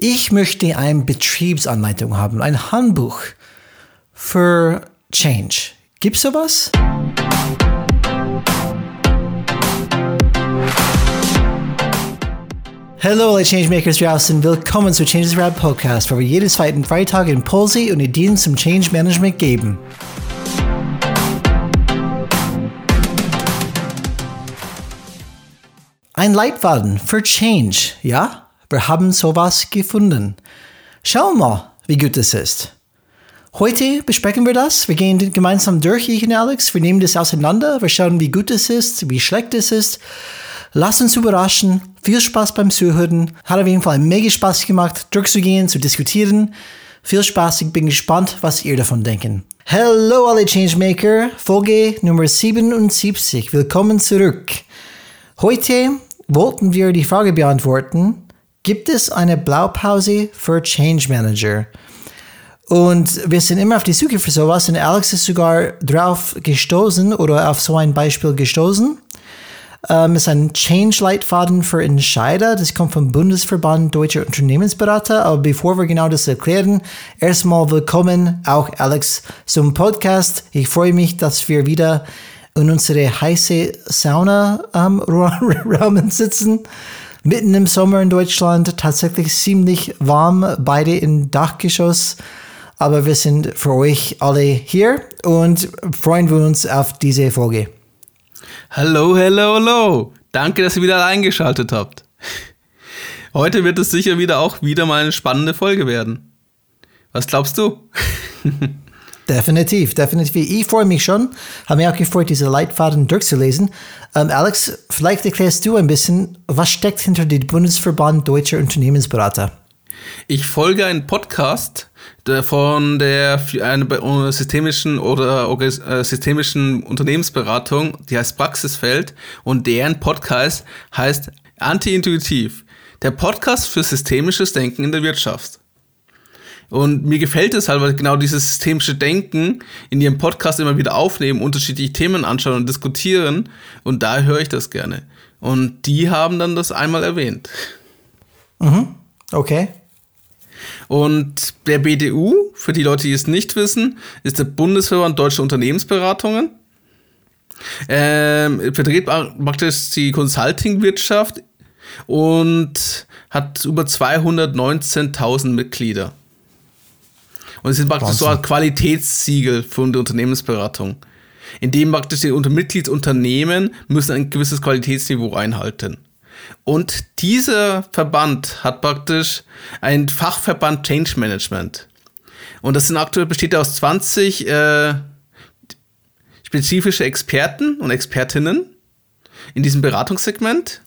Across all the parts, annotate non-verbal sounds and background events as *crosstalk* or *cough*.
Ich möchte eine Betriebsanleitung haben, ein Handbuch für Change. Gibt's sowas? Hallo alle Changemakers draußen, willkommen zu Changes Rad Podcast, wo wir jeden zweiten Freitag Impulse und Ideen zum Change Management geben. Ein Leitfaden für Change, ja? Wir haben sowas gefunden. Schau mal, wie gut es ist. Heute besprechen wir das. Wir gehen gemeinsam durch, ich und Alex. Wir nehmen das auseinander. Wir schauen, wie gut es ist, wie schlecht es ist. Lass uns überraschen. Viel Spaß beim Zuhören. Hat auf jeden Fall mega Spaß gemacht, durchzugehen, zu diskutieren. Viel Spaß. Ich bin gespannt, was ihr davon denken. Hallo alle Changemaker. Folge Nummer 77. Willkommen zurück. Heute wollten wir die Frage beantworten, gibt es eine Blaupause für Change Manager? Und wir sind immer auf die Suche für sowas und Alex ist sogar drauf gestoßen oder auf so ein Beispiel gestoßen. Ähm, ist ein Change-Leitfaden für Entscheider. Das kommt vom Bundesverband Deutscher Unternehmensberater. Aber bevor wir genau das erklären, erstmal willkommen auch Alex zum Podcast. Ich freue mich, dass wir wieder in unsere heiße Sauna-Raum ähm, *laughs* sitzen. Mitten im Sommer in Deutschland, tatsächlich ziemlich warm, beide im Dachgeschoss. Aber wir sind für euch alle hier und freuen wir uns auf diese Folge. Hallo, hallo, hallo. Danke, dass ihr wieder eingeschaltet habt. Heute wird es sicher wieder auch wieder mal eine spannende Folge werden. Was glaubst du? *laughs* Definitiv, definitiv. Ich freue mich schon. Habe mich auch gefreut, diese Leitfaden durchzulesen. Ähm, Alex, vielleicht erklärst du ein bisschen, was steckt hinter dem Bundesverband Deutscher Unternehmensberater? Ich folge einen Podcast von der einer systemischen oder äh, systemischen Unternehmensberatung, die heißt Praxisfeld und deren Podcast heißt Anti-Intuitiv. Der Podcast für systemisches Denken in der Wirtschaft. Und mir gefällt es halt, weil genau dieses systemische Denken in ihrem Podcast immer wieder aufnehmen, unterschiedliche Themen anschauen und diskutieren. Und da höre ich das gerne. Und die haben dann das einmal erwähnt. Mhm. Okay. Und der BDU, für die Leute, die es nicht wissen, ist der Bundesverband Deutsche Unternehmensberatungen. Ähm, vertritt praktisch die Consulting-Wirtschaft und hat über 219.000 Mitglieder. Und es sind praktisch Wahnsinn. so ein Qualitätssiegel von der Unternehmensberatung. In dem praktisch die Mitgliedsunternehmen müssen ein gewisses Qualitätsniveau einhalten. Und dieser Verband hat praktisch ein Fachverband Change Management. Und das sind aktuell besteht aus 20 äh, spezifische Experten und Expertinnen in diesem Beratungssegment.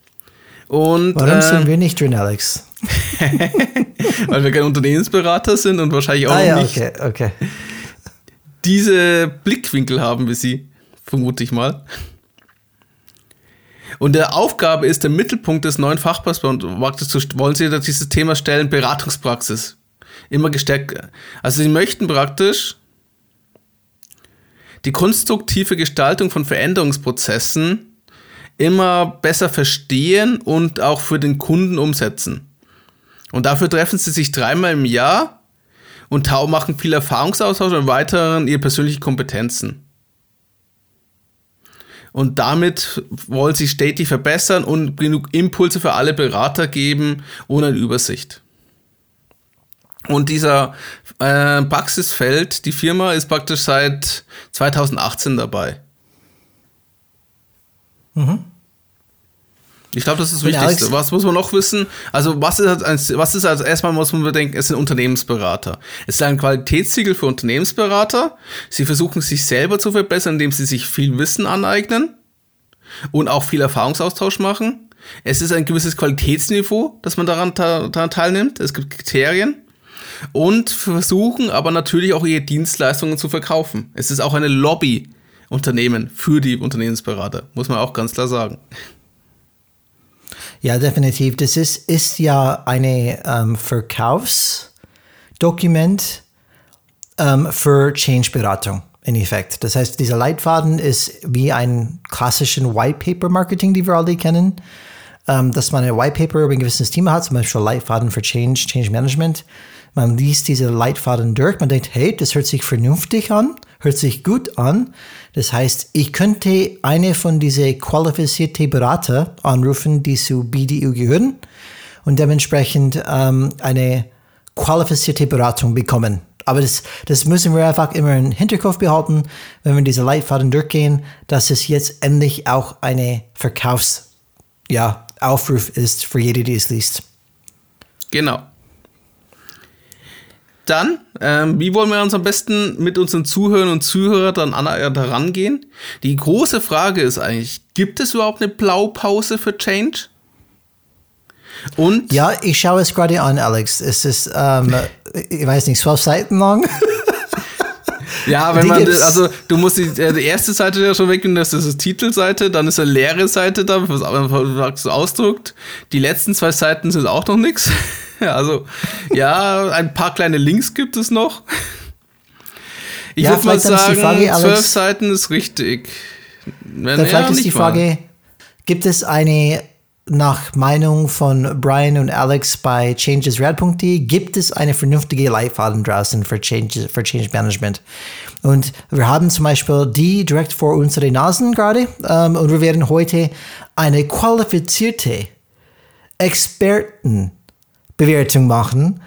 Und, Warum äh, sind wir nicht drin, Alex? *laughs* Weil wir kein Unternehmensberater sind und wahrscheinlich auch ah, ja, nicht okay, okay. diese Blickwinkel haben wie sie, vermute ich mal. Und der Aufgabe ist, der Mittelpunkt des neuen Fachpass wollen sie dieses Thema stellen, Beratungspraxis. Immer gestärkt. Also sie möchten praktisch die konstruktive Gestaltung von Veränderungsprozessen immer besser verstehen und auch für den Kunden umsetzen. Und dafür treffen sie sich dreimal im Jahr und machen viel Erfahrungsaustausch und erweitern ihre persönlichen Kompetenzen. Und damit wollen sie stetig verbessern und genug Impulse für alle Berater geben ohne Übersicht. Und dieser äh, Praxisfeld, die Firma ist praktisch seit 2018 dabei. Mhm. Ich glaube, das ist das Wichtigste. Alex was muss man noch wissen? Also, was ist, als, was ist als erstmal muss man bedenken, es sind Unternehmensberater. Es ist ein Qualitätssiegel für Unternehmensberater. Sie versuchen sich selber zu verbessern, indem sie sich viel Wissen aneignen und auch viel Erfahrungsaustausch machen. Es ist ein gewisses Qualitätsniveau, dass man daran, daran teilnimmt. Es gibt Kriterien. Und versuchen aber natürlich auch ihre Dienstleistungen zu verkaufen. Es ist auch eine Lobby-Unternehmen für die Unternehmensberater, muss man auch ganz klar sagen. Ja, definitiv. Das ist, ist ja ein ähm, Verkaufsdokument ähm, für Change-Beratung in Effekt. Das heißt, dieser Leitfaden ist wie ein klassischen White Paper Marketing, die wir alle kennen. ähm, dass man ein White Paper über ein gewisses Thema hat, zum Beispiel Leitfaden für Change, Change Management. Man liest diese Leitfaden durch, man denkt, hey, das hört sich vernünftig an, hört sich gut an. Das heißt, ich könnte eine von diesen qualifizierten Berater anrufen, die zu BDU gehören und dementsprechend ähm, eine qualifizierte Beratung bekommen. Aber das, das müssen wir einfach immer im Hinterkopf behalten, wenn wir diese Leitfaden durchgehen, dass es jetzt endlich auch eine Verkaufs, ja, ist für jede, die es liest. Genau. Dann, ähm, wie wollen wir uns am besten mit unseren Zuhörern und Zuhörern dann an, äh, daran gehen? Die große Frage ist eigentlich, gibt es überhaupt eine Blaupause für Change? Und? Ja, ich schaue es gerade an, Alex. Es ist, ähm, *laughs* ich weiß nicht, zwölf Seiten lang. Ja, wenn die man, also du musst die, äh, die, erste Seite ja schon wegnehmen, das ist die Titelseite, dann ist eine leere Seite da, was, was ausdruckt. Die letzten zwei Seiten sind auch noch nichts. *laughs* Also, ja, ein paar kleine Links gibt es noch. Ich ja, würde mal sagen, Frage, zwölf Seiten ist richtig. Wenn, dann vielleicht ist die Frage, mal. gibt es eine nach Meinung von Brian und Alex bei changesrad.de gibt es eine vernünftige Leitfaden draußen für Change, für Change Management. Und wir haben zum Beispiel die direkt vor unseren Nasen gerade ähm, und wir werden heute eine qualifizierte Expertenbewertung machen.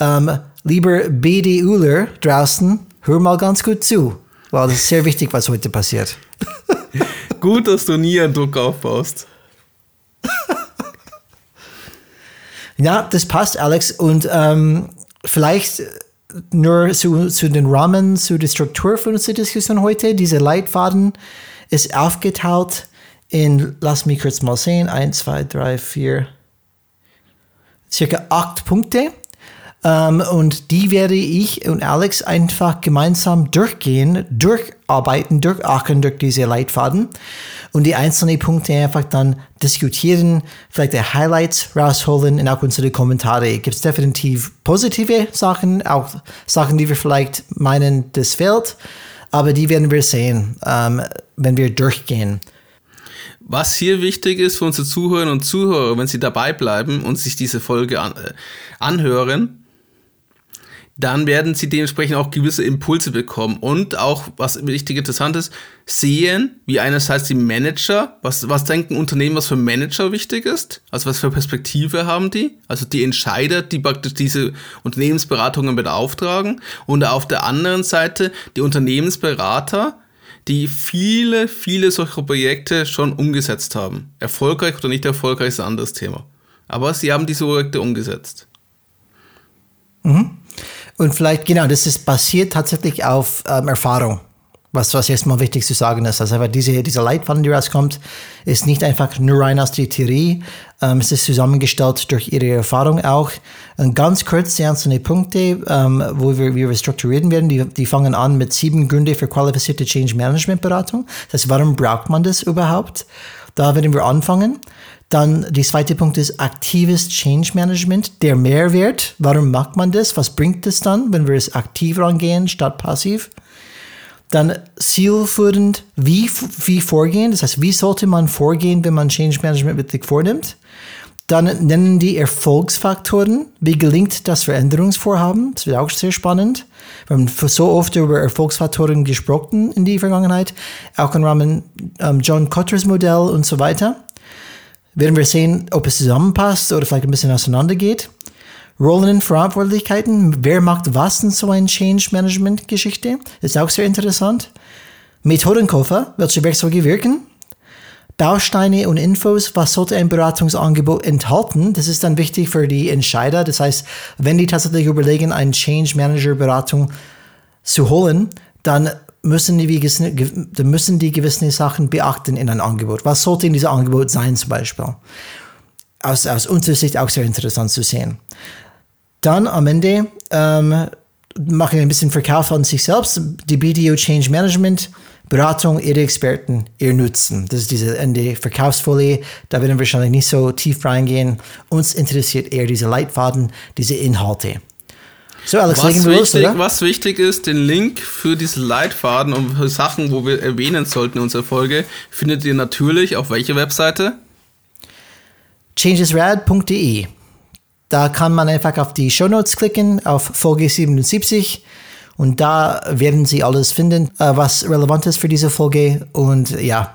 Ähm, lieber BDUler draußen, hör mal ganz gut zu, weil das ist sehr wichtig, was heute passiert. *laughs* gut, dass du nie einen Druck aufbaust. *laughs* ja, das passt, Alex. Und ähm, vielleicht nur zu, zu den Rahmen, zu der Struktur von unserer Diskussion heute. Diese Leitfaden ist aufgeteilt in, lass mich kurz mal sehen, 1, 2, 3, 4, circa acht Punkte. Ähm, und die werde ich und Alex einfach gemeinsam durchgehen, durcharbeiten, durchackern durch diese Leitfaden und die einzelnen Punkte einfach dann diskutieren, vielleicht die Highlights rausholen und auch unsere Kommentare. Gibt es definitiv positive Sachen, auch Sachen, die wir vielleicht meinen, das fehlt, aber die werden wir sehen, ähm, wenn wir durchgehen. Was hier wichtig ist für unsere Zuhörerinnen und Zuhörer, wenn sie dabei bleiben und sich diese Folge an, äh, anhören, dann werden sie dementsprechend auch gewisse Impulse bekommen und auch, was richtig interessant ist, sehen, wie einerseits die Manager, was, was denken Unternehmen, was für Manager wichtig ist, also was für Perspektive haben die, also die Entscheider, die praktisch diese Unternehmensberatungen beauftragen und auf der anderen Seite die Unternehmensberater, die viele, viele solcher Projekte schon umgesetzt haben. Erfolgreich oder nicht erfolgreich ist ein anderes Thema. Aber sie haben diese Projekte umgesetzt. Mhm. Und vielleicht, genau, das ist basiert tatsächlich auf ähm, Erfahrung. Was, was jetzt mal wichtig zu sagen ist. Also einfach diese, diese Leitfaden, die rauskommt, ist nicht einfach nur rein aus der Theorie. Ähm, es ist zusammengestellt durch ihre Erfahrung auch. Und ganz kurz die einzelnen Punkte, ähm, wo wir, wie wir strukturieren werden, die, die fangen an mit sieben Gründe für qualifizierte Change Management Beratung. Das heißt, warum braucht man das überhaupt? Da werden wir anfangen. Dann der zweite Punkt ist aktives Change Management, der Mehrwert. Warum macht man das? Was bringt es dann, wenn wir es aktiv rangehen statt passiv? Dann zielführend, wie, wie vorgehen. Das heißt, wie sollte man vorgehen, wenn man Change Management wirklich vornimmt? Dann nennen die Erfolgsfaktoren. Wie gelingt das Veränderungsvorhaben? Das wird auch sehr spannend. Wir haben so oft über Erfolgsfaktoren gesprochen in der Vergangenheit, auch im Rahmen ähm, John Cotters Modell und so weiter werden wir sehen, ob es zusammenpasst oder vielleicht ein bisschen auseinandergeht. Rollen in Verantwortlichkeiten. Wer macht was in so einer Change Management Geschichte? Ist auch sehr interessant. Methodenkoffer. Welche Werkzeuge wirken? Bausteine und Infos. Was sollte ein Beratungsangebot enthalten? Das ist dann wichtig für die Entscheider. Das heißt, wenn die tatsächlich überlegen, eine Change Manager Beratung zu holen, dann müssen die, müssen die gewisse Sachen beachten in einem Angebot. Was sollte in diesem Angebot sein zum Beispiel? Aus, aus unserer Sicht auch sehr interessant zu sehen. Dann am Ende ähm, machen wir ein bisschen Verkauf an sich selbst. Die BDO Change Management, Beratung, Ihre Experten, Ihr Nutzen. Das ist diese Ende Verkaufsfolie. Da werden wir wahrscheinlich nicht so tief reingehen. Uns interessiert eher diese Leitfaden, diese Inhalte. So, Alex, was, wichtig, los, was wichtig ist, den Link für diese Leitfaden und für Sachen, wo wir erwähnen sollten in unserer Folge, findet ihr natürlich auf welcher Webseite? changesrad.de. Da kann man einfach auf die Show Notes klicken, auf Folge 77 und da werden Sie alles finden, äh, was relevant ist für diese Folge. Und ja,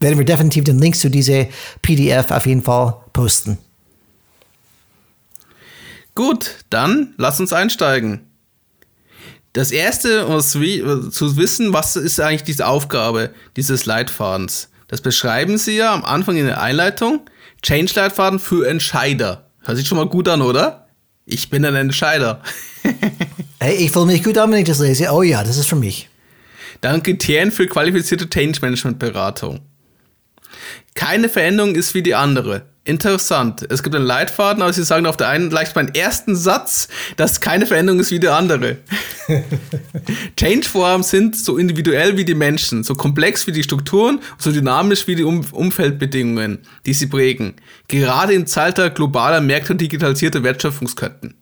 werden wir definitiv den Link zu dieser PDF auf jeden Fall posten. Gut, dann lass uns einsteigen. Das erste, was zu wissen, was ist eigentlich diese Aufgabe dieses Leitfadens? Das beschreiben Sie ja am Anfang in der Einleitung. Change-Leitfaden für Entscheider. Hört sich schon mal gut an, oder? Ich bin ein Entscheider. *laughs* hey, ich fühle mich gut an, wenn ich das lese. Oh ja, das ist für mich. Dann Kriterien für qualifizierte Change-Management-Beratung. Keine Veränderung ist wie die andere. Interessant. Es gibt einen Leitfaden, aber sie sagen auf der einen gleich beim ersten Satz, dass keine Veränderung ist wie der andere. *laughs* Change-Vorhaben sind so individuell wie die Menschen, so komplex wie die Strukturen, so dynamisch wie die um Umfeldbedingungen, die sie prägen. Gerade im Zeitalter globaler Märkte und digitalisierter Wertschöpfungsketten.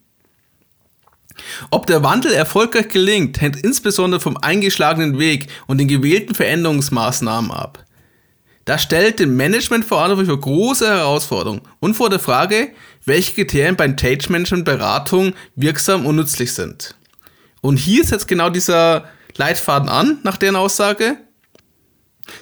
Ob der Wandel erfolgreich gelingt, hängt insbesondere vom eingeschlagenen Weg und den gewählten Veränderungsmaßnahmen ab. Das stellt dem Management verantwortlich für große Herausforderungen und vor der Frage, welche Kriterien beim Change Management Beratung wirksam und nützlich sind. Und hier setzt genau dieser Leitfaden an, nach deren Aussage.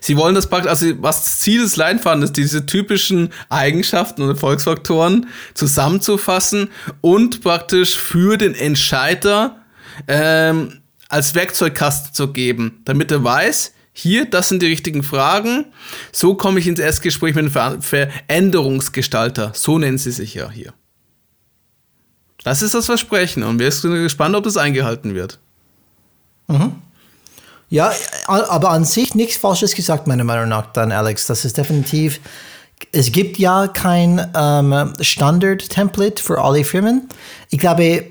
Sie wollen das praktisch, also was das Ziel des Leitfadens ist, diese typischen Eigenschaften und Erfolgsfaktoren zusammenzufassen und praktisch für den Entscheider ähm, als Werkzeugkasten zu geben, damit er weiß, hier, das sind die richtigen Fragen. So komme ich ins Erstgespräch mit einem Veränderungsgestalter. So nennen sie sich ja hier. Das ist das Versprechen und wir sind gespannt, ob das eingehalten wird. Mhm. Ja, aber an sich nichts Falsches gesagt, meiner Meinung nach, dann, Alex. Das ist definitiv. Es gibt ja kein ähm, Standard-Template für alle Firmen. Ich glaube,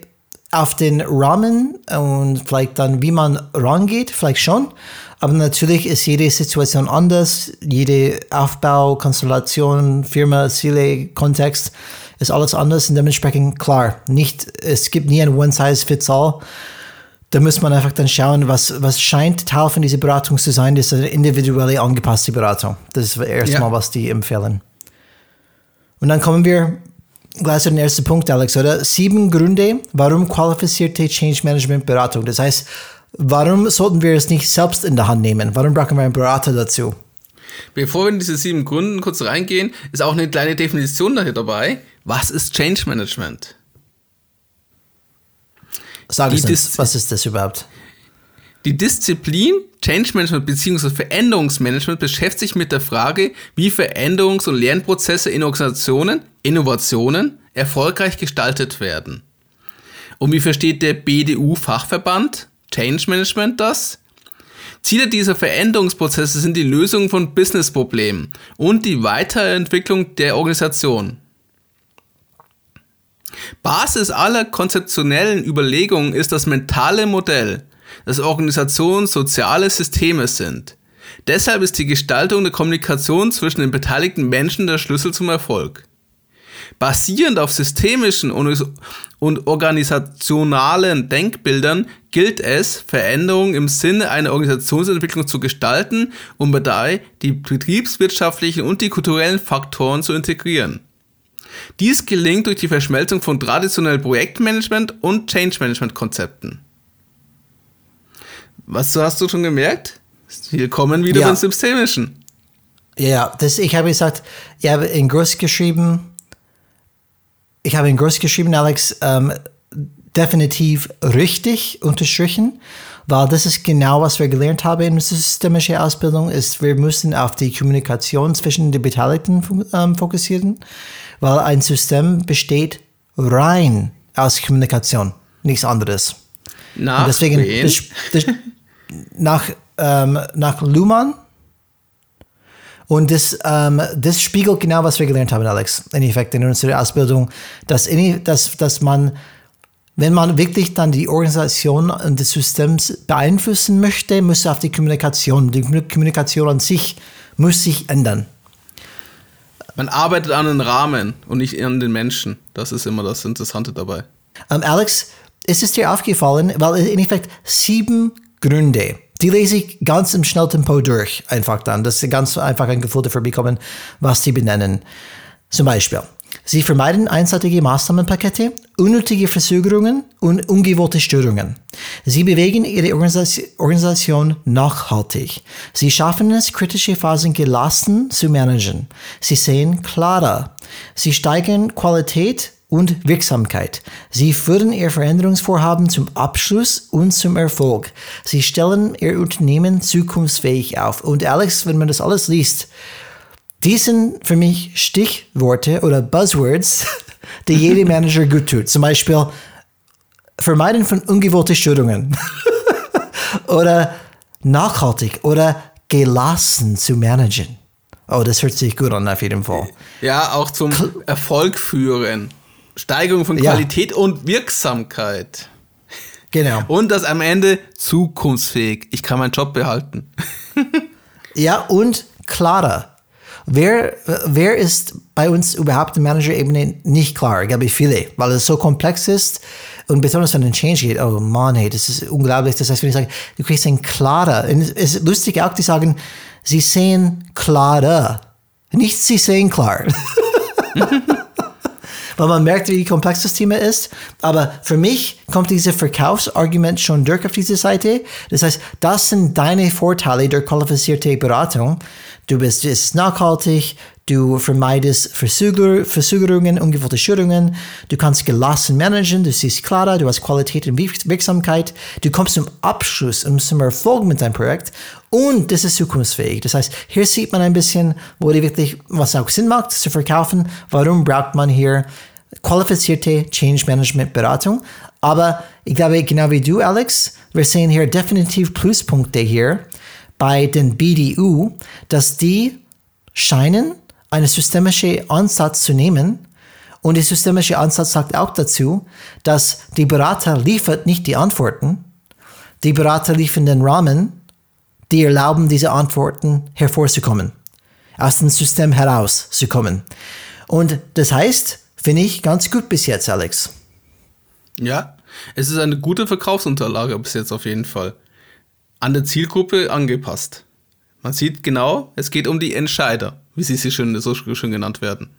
auf den Rahmen und vielleicht dann, wie man rangeht, vielleicht schon. Aber natürlich ist jede Situation anders. Jede Aufbau, Konstellation, Firma, Ziele, Kontext ist alles anders und dementsprechend klar. Nicht, es gibt nie ein One-Size-Fits-All. Da muss man einfach dann schauen, was, was scheint Teil von dieser Beratung zu sein. Das ist eine individuelle angepasste Beratung. Das ist erstmal, ja. was die empfehlen. Und dann kommen wir gleich zu dem ersten Punkt, Alex, oder? Sieben Gründe, warum qualifizierte Change Management Beratung. Das heißt, Warum sollten wir es nicht selbst in der Hand nehmen? Warum brauchen wir einen Berater dazu? Bevor wir in diese sieben Gründe kurz reingehen, ist auch eine kleine Definition dahinter dabei. Was ist Change Management? Sag es nicht. Was ist das überhaupt? Die Disziplin Change Management bzw. Veränderungsmanagement beschäftigt sich mit der Frage, wie Veränderungs- und Lernprozesse in Organisationen, Innovationen erfolgreich gestaltet werden. Und wie versteht der BDU-Fachverband Change Management das? Ziele dieser Veränderungsprozesse sind die Lösung von Businessproblemen und die Weiterentwicklung der Organisation. Basis aller konzeptionellen Überlegungen ist das mentale Modell, das Organisationen soziale Systeme sind. Deshalb ist die Gestaltung der Kommunikation zwischen den beteiligten Menschen der Schlüssel zum Erfolg. Basierend auf systemischen und organisationalen Denkbildern gilt es, Veränderungen im Sinne einer Organisationsentwicklung zu gestalten und dabei die betriebswirtschaftlichen und die kulturellen Faktoren zu integrieren. Dies gelingt durch die Verschmelzung von traditionellen Projektmanagement und Change Management Konzepten. Was hast du schon gemerkt? Wir kommen wieder ja. beim Systemischen. Ja, das, ich habe gesagt, ich habe in groß geschrieben, ich habe in groß geschrieben, Alex, ähm, definitiv richtig unterstrichen, weil das ist genau, was wir gelernt haben in der systemischen Ausbildung, ist, wir müssen auf die Kommunikation zwischen den Beteiligten ähm, fokussieren, weil ein System besteht rein aus Kommunikation, nichts anderes. Nach Und deswegen, das, das, nach, ähm, nach Luhmann und das, ähm, das spiegelt genau, was wir gelernt haben, Alex, in Effekt in unserer Ausbildung, dass, dass, dass man, wenn man wirklich dann die Organisation und des Systems beeinflussen möchte, muss auf die Kommunikation, die Kommunikation an sich muss sich ändern. Man arbeitet an den Rahmen und nicht an den Menschen. Das ist immer das Interessante dabei. Um, ähm, Alex, ist es dir aufgefallen, weil in Effekt sieben Gründe die lese ich ganz im Schnelltempo durch, einfach dann, dass sie ganz einfach ein Gefühl dafür bekommen, was sie benennen. Zum Beispiel, Sie vermeiden einseitige Maßnahmenpakete, unnötige Verzögerungen und ungewollte Störungen. Sie bewegen Ihre Organisation nachhaltig. Sie schaffen es, kritische Phasen gelassen zu managen. Sie sehen klarer. Sie steigern Qualität und Wirksamkeit. Sie führen Ihr Veränderungsvorhaben zum Abschluss und zum Erfolg. Sie stellen Ihr Unternehmen zukunftsfähig auf. Und Alex, wenn man das alles liest, die sind für mich Stichworte oder Buzzwords, *laughs* die jeder Manager gut tut. Zum Beispiel Vermeiden von ungewollten Störungen *laughs* oder nachhaltig oder gelassen zu managen. Oh, das hört sich gut an auf jeden Fall. Ja, auch zum Erfolg führen. Steigerung von Qualität ja. und Wirksamkeit. Genau. Und das am Ende zukunftsfähig. Ich kann meinen Job behalten. *laughs* ja, und klarer. Wer, wer ist bei uns überhaupt in Manager-Ebene nicht klar? Ich glaube, viele, weil es so komplex ist und besonders wenn ein Change geht. Oh Mann, hey, das ist unglaublich. Das heißt, wenn ich sage, du kriegst ein klarer, und es ist lustig auch, die sagen, sie sehen klarer. Nicht sie sehen klar. *laughs* weil man merkt, wie komplex das Thema ist. Aber für mich kommt dieses Verkaufsargument schon durch auf diese Seite. Das heißt, das sind deine Vorteile durch qualifizierte Beratung. Du bist, es nachhaltig, du vermeidest Verzöger, Verzögerungen, ungewollte Störungen, du kannst gelassen managen, du siehst klarer, du hast Qualität und Wirksamkeit, du kommst zum Abschluss und zum Erfolg mit deinem Projekt und das ist zukunftsfähig. Das heißt, hier sieht man ein bisschen, wo die wirklich, was auch Sinn macht, zu verkaufen, warum braucht man hier qualifizierte Change Management Beratung. Aber ich glaube, genau wie du, Alex, wir sehen hier definitiv Pluspunkte hier bei den BDU, dass die scheinen einen systemischen Ansatz zu nehmen. Und der systemische Ansatz sagt auch dazu, dass die Berater liefert nicht die Antworten, die Berater liefern den Rahmen, die erlauben, diese Antworten hervorzukommen, aus dem System herauszukommen. Und das heißt, Finde ich ganz gut bis jetzt, Alex. Ja, es ist eine gute Verkaufsunterlage bis jetzt auf jeden Fall. An der Zielgruppe angepasst. Man sieht genau, es geht um die Entscheider, wie sie schön, so schön genannt werden.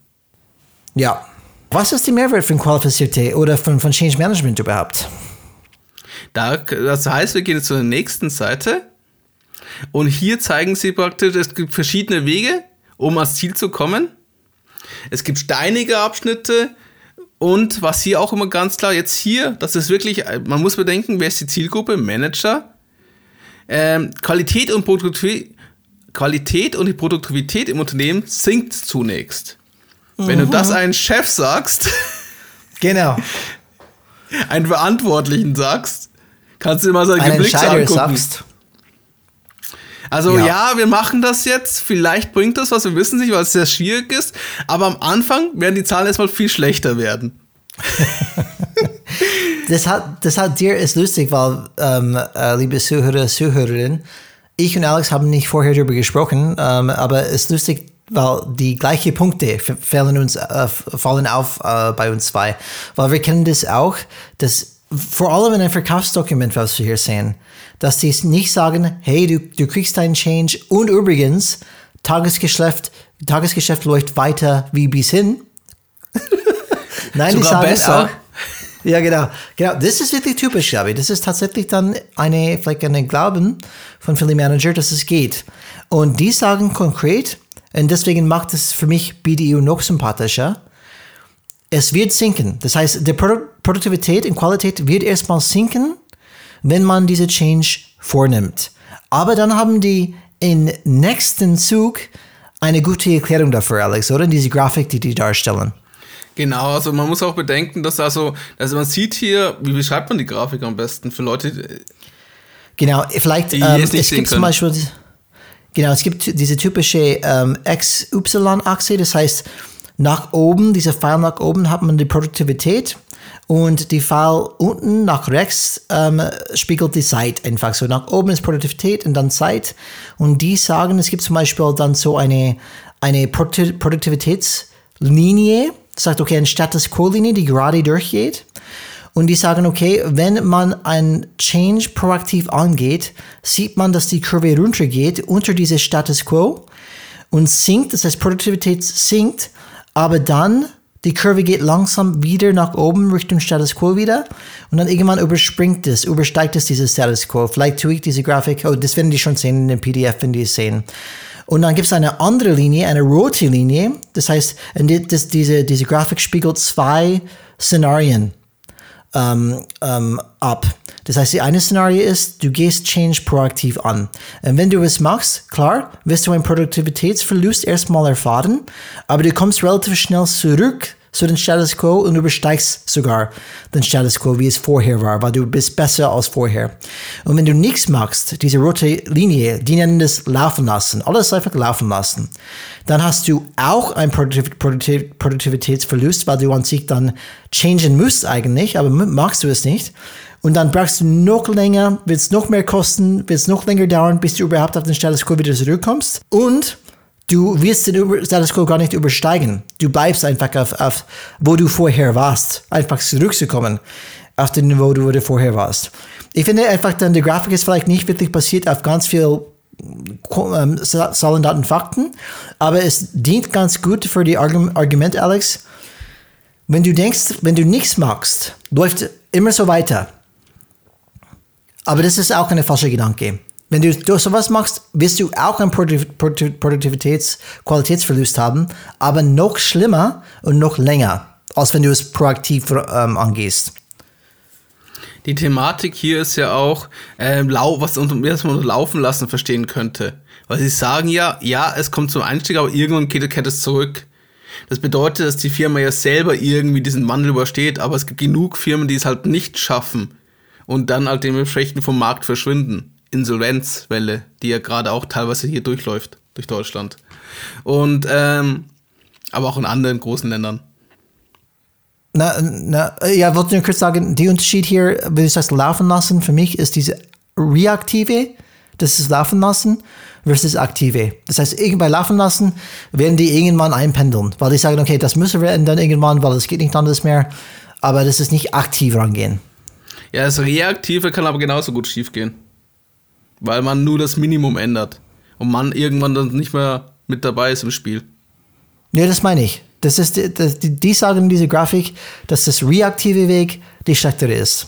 Ja. Was ist die Mehrwert von qualifizierte oder von, von Change Management überhaupt? Da, das heißt, wir gehen jetzt zur nächsten Seite und hier zeigen sie praktisch, es gibt verschiedene Wege, um ans Ziel zu kommen. Es gibt steinige Abschnitte und was hier auch immer ganz klar, jetzt hier, das ist wirklich, man muss bedenken, wer ist die Zielgruppe? Manager. Ähm, Qualität und Produktivität, Qualität und die Produktivität im Unternehmen sinkt zunächst. Mhm. Wenn du das mhm. einem Chef sagst, *laughs* genau, *laughs* einen Verantwortlichen sagst, kannst du immer seine Blick angucken. Sagst. Also ja. ja. wir machen das jetzt. Vielleicht bringt das was, wir wissen nicht, weil es sehr schwierig ist. Aber am Anfang werden die Zahlen erstmal viel schlechter werden. *laughs* das, hat, das hat dir ist lustig, weil, ähm, äh, liebe Zuhörer, Zuhörerinnen, ich und Alex haben nicht vorher darüber gesprochen, ähm, aber es ist lustig, weil die gleichen Punkte fallen uns äh, fallen auf äh, bei uns zwei, weil wir kennen das auch, dass vor allem in einem Verkaufsdokument, was wir hier sehen, dass die nicht sagen, hey, du, du kriegst deinen Change und übrigens, Tagesgeschäft, Tagesgeschäft läuft weiter wie bis hin. *laughs* Nein, die sagen besser. auch, ja, genau. genau. Das ist wirklich typisch, glaube ich. Das ist tatsächlich dann eine, vielleicht eine Glauben von vielen Manager, dass es geht. Und die sagen konkret, und deswegen macht es für mich BDU noch sympathischer, es wird sinken. Das heißt, die Produktivität und Qualität wird erstmal sinken, wenn man diese Change vornimmt. Aber dann haben die im nächsten Zug eine gute Erklärung dafür, Alex, oder? Diese Grafik, die die darstellen. Genau, also man muss auch bedenken, dass also, also man sieht hier, wie beschreibt man die Grafik am besten für Leute, Genau, vielleicht, ähm, es gibt können. zum Beispiel, genau, es gibt diese typische ähm, X-Y-Achse, das heißt, nach oben, dieser Pfeil nach oben hat man die Produktivität und die Pfeil unten nach rechts ähm, spiegelt die Zeit einfach so. Nach oben ist Produktivität und dann Zeit. Und die sagen, es gibt zum Beispiel dann so eine, eine Produktivitätslinie, sagt, okay, eine Status Quo-Linie, die gerade durchgeht. Und die sagen, okay, wenn man ein Change proaktiv angeht, sieht man, dass die Kurve runtergeht unter diese Status Quo und sinkt, das heißt Produktivität sinkt aber dann die Kurve geht langsam wieder nach oben Richtung Status Quo wieder und dann irgendwann überspringt es, übersteigt es dieses Status Quo. Vielleicht tue ich diese Grafik, oh, das werden die schon sehen in dem PDF, wenn die es sehen. Und dann gibt es eine andere Linie, eine rote Linie. Das heißt, das, diese, diese Grafik spiegelt zwei Szenarien ähm, ähm, ab. Das heißt, die eine Szenario ist, du gehst Change proaktiv an. Und wenn du es machst, klar, wirst du einen Produktivitätsverlust erstmal erfahren, aber du kommst relativ schnell zurück zu den Status Quo und übersteigst sogar den Status Quo, wie es vorher war, weil du bist besser als vorher. Und wenn du nichts machst, diese rote Linie, die nennen das laufen lassen, alles einfach laufen lassen, dann hast du auch einen Produktiv Produktiv Produktivitätsverlust, weil du an sich dann changen musst eigentlich, aber magst du es nicht. Und dann brauchst du noch länger, wird es noch mehr kosten, wird es noch länger dauern, bis du überhaupt auf den Status Quo wieder zurückkommst. Und du wirst den Status Quo gar nicht übersteigen. Du bleibst einfach auf, auf wo du vorher warst. Einfach zurückzukommen auf den Niveau, wo du vorher warst. Ich finde einfach dann, die Grafik ist vielleicht nicht wirklich basiert auf ganz viel ähm, Zahlen, Daten, Fakten, aber es dient ganz gut für die Argument, Alex. Wenn du denkst, wenn du nichts machst, läuft immer so weiter. Aber das ist auch eine falsche Gedanke. Wenn du, sowas machst, wirst du auch einen Produktivitäts-, Qualitätsverlust haben, aber noch schlimmer und noch länger, als wenn du es proaktiv ähm, angehst. Die Thematik hier ist ja auch, ähm, was, was man laufen lassen verstehen könnte. Weil sie sagen ja, ja, es kommt zum Einstieg, aber irgendwann geht, geht es zurück. Das bedeutet, dass die Firma ja selber irgendwie diesen Wandel übersteht, aber es gibt genug Firmen, die es halt nicht schaffen und dann halt dementsprechend vom Markt verschwinden. Insolvenzwelle, die ja gerade auch teilweise hier durchläuft, durch Deutschland. Und ähm, aber auch in anderen großen Ländern. Na, na, ja, wollte nur kurz sagen, der Unterschied hier, wenn du sagst laufen lassen, für mich ist diese reaktive, das ist laufen lassen, versus aktive. Das heißt, bei laufen lassen werden die irgendwann einpendeln, weil die sagen, okay, das müssen wir ändern irgendwann, weil es geht nicht anders mehr, aber das ist nicht aktiv rangehen. Ja, das Reaktive kann aber genauso gut schiefgehen weil man nur das Minimum ändert und man irgendwann dann nicht mehr mit dabei ist im Spiel. Nee, das meine ich. Das ist die, die, die sagen in dieser Grafik, dass das reaktive Weg die schlechtere ist.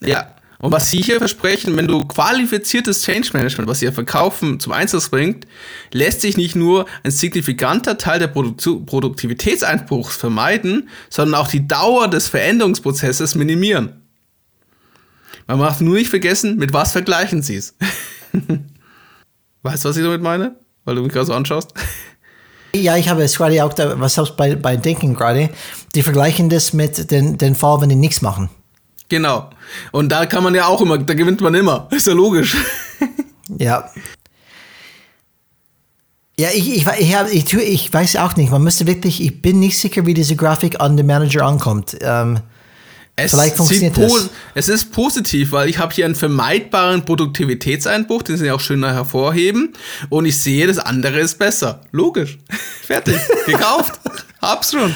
Ja, und was Sie hier versprechen, wenn du qualifiziertes Change Management, was Sie ja verkaufen, zum Einsatz bringt, lässt sich nicht nur ein signifikanter Teil der Produ Produktivitätseinbruchs vermeiden, sondern auch die Dauer des Veränderungsprozesses minimieren. Man macht nur nicht vergessen, mit was vergleichen sie es. *laughs* weißt du, was ich damit meine? Weil du mich gerade so anschaust. Ja, ich habe es gerade auch, da, was selbst bei, bei Denken gerade, die vergleichen das mit den, den Fall, wenn die nichts machen. Genau. Und da kann man ja auch immer, da gewinnt man immer. Ist ja logisch. *laughs* ja. Ja, ich, ich, ich, hab, ich, ich weiß auch nicht. Man müsste wirklich, ich bin nicht sicher, wie diese Grafik an den Manager ankommt. Ähm, es Vielleicht funktioniert es. Es ist positiv, weil ich habe hier einen vermeidbaren Produktivitätseinbruch, den sie auch schöner hervorheben. Und ich sehe, das andere ist besser. Logisch. *laughs* Fertig. Gekauft. *laughs* Hab's schon.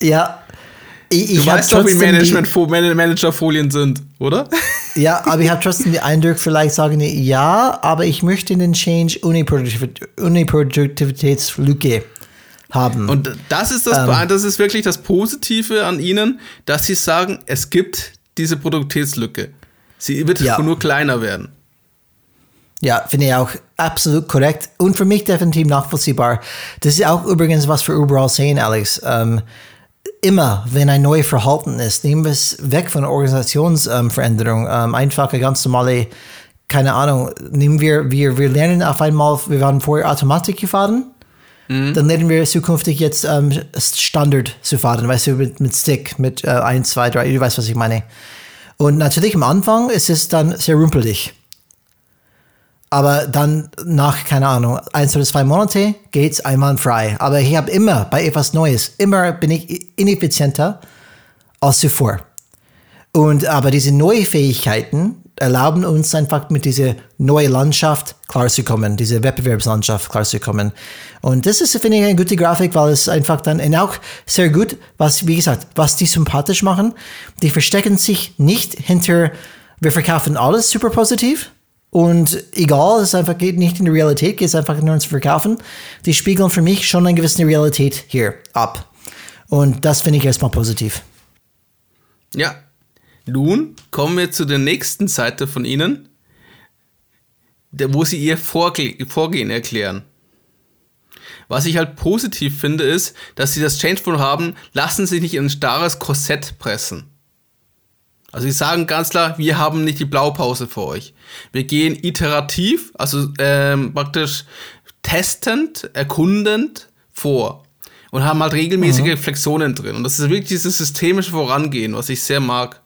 Ja. Ich, ich du weißt doch, wie Management Managerfolien sind, oder? *laughs* Ja, aber ich habe trotzdem den Eindruck, vielleicht sagen die, ja, aber ich möchte den Change ohne Produktivitätslücke haben. Und das ist das, ähm, das ist wirklich das Positive an ihnen, dass sie sagen, es gibt diese Produktivitätslücke. Sie wird ja. nur kleiner werden. Ja, finde ich auch absolut korrekt und für mich definitiv nachvollziehbar. Das ist auch übrigens, was wir überall sehen, Alex. Ähm, immer, wenn ein neues Verhalten ist, nehmen wir es weg von Organisationsveränderung. Ähm, einfach eine ganz normale, keine Ahnung, nehmen wir, wir, wir lernen auf einmal, wir waren vorher Automatik gefahren Mhm. Dann lernen wir zukünftig jetzt ähm, Standard zu fahren, weißt du, mit, mit Stick, mit äh, 1, 2, 3, du weißt, was ich meine. Und natürlich am Anfang ist es dann sehr rumpelig. Aber dann nach, keine Ahnung, eins oder zwei Monate geht es einwandfrei. Aber ich habe immer bei etwas Neues, immer bin ich ineffizienter als zuvor. Und aber diese neuen Fähigkeiten, erlauben uns einfach mit dieser neuen Landschaft klarzukommen, diese Wettbewerbslandschaft klarzukommen. Und das ist, finde ich, eine gute Grafik, weil es einfach dann und auch sehr gut, was, wie gesagt, was die sympathisch machen, die verstecken sich nicht hinter, wir verkaufen alles super positiv, Und egal, es einfach geht nicht in die Realität, geht es einfach nur ins Verkaufen. Die spiegeln für mich schon eine gewisse Realität hier ab. Und das finde ich erstmal positiv. Ja. Nun kommen wir zu der nächsten Seite von Ihnen, wo Sie Ihr Vorgehen erklären. Was ich halt positiv finde, ist, dass Sie das Changeful haben, lassen Sie nicht in ein starres Korsett pressen. Also sie sagen ganz klar, wir haben nicht die Blaupause für euch. Wir gehen iterativ, also ähm, praktisch testend, erkundend vor und haben halt regelmäßige mhm. Reflexionen drin. Und das ist wirklich dieses systemische Vorangehen, was ich sehr mag.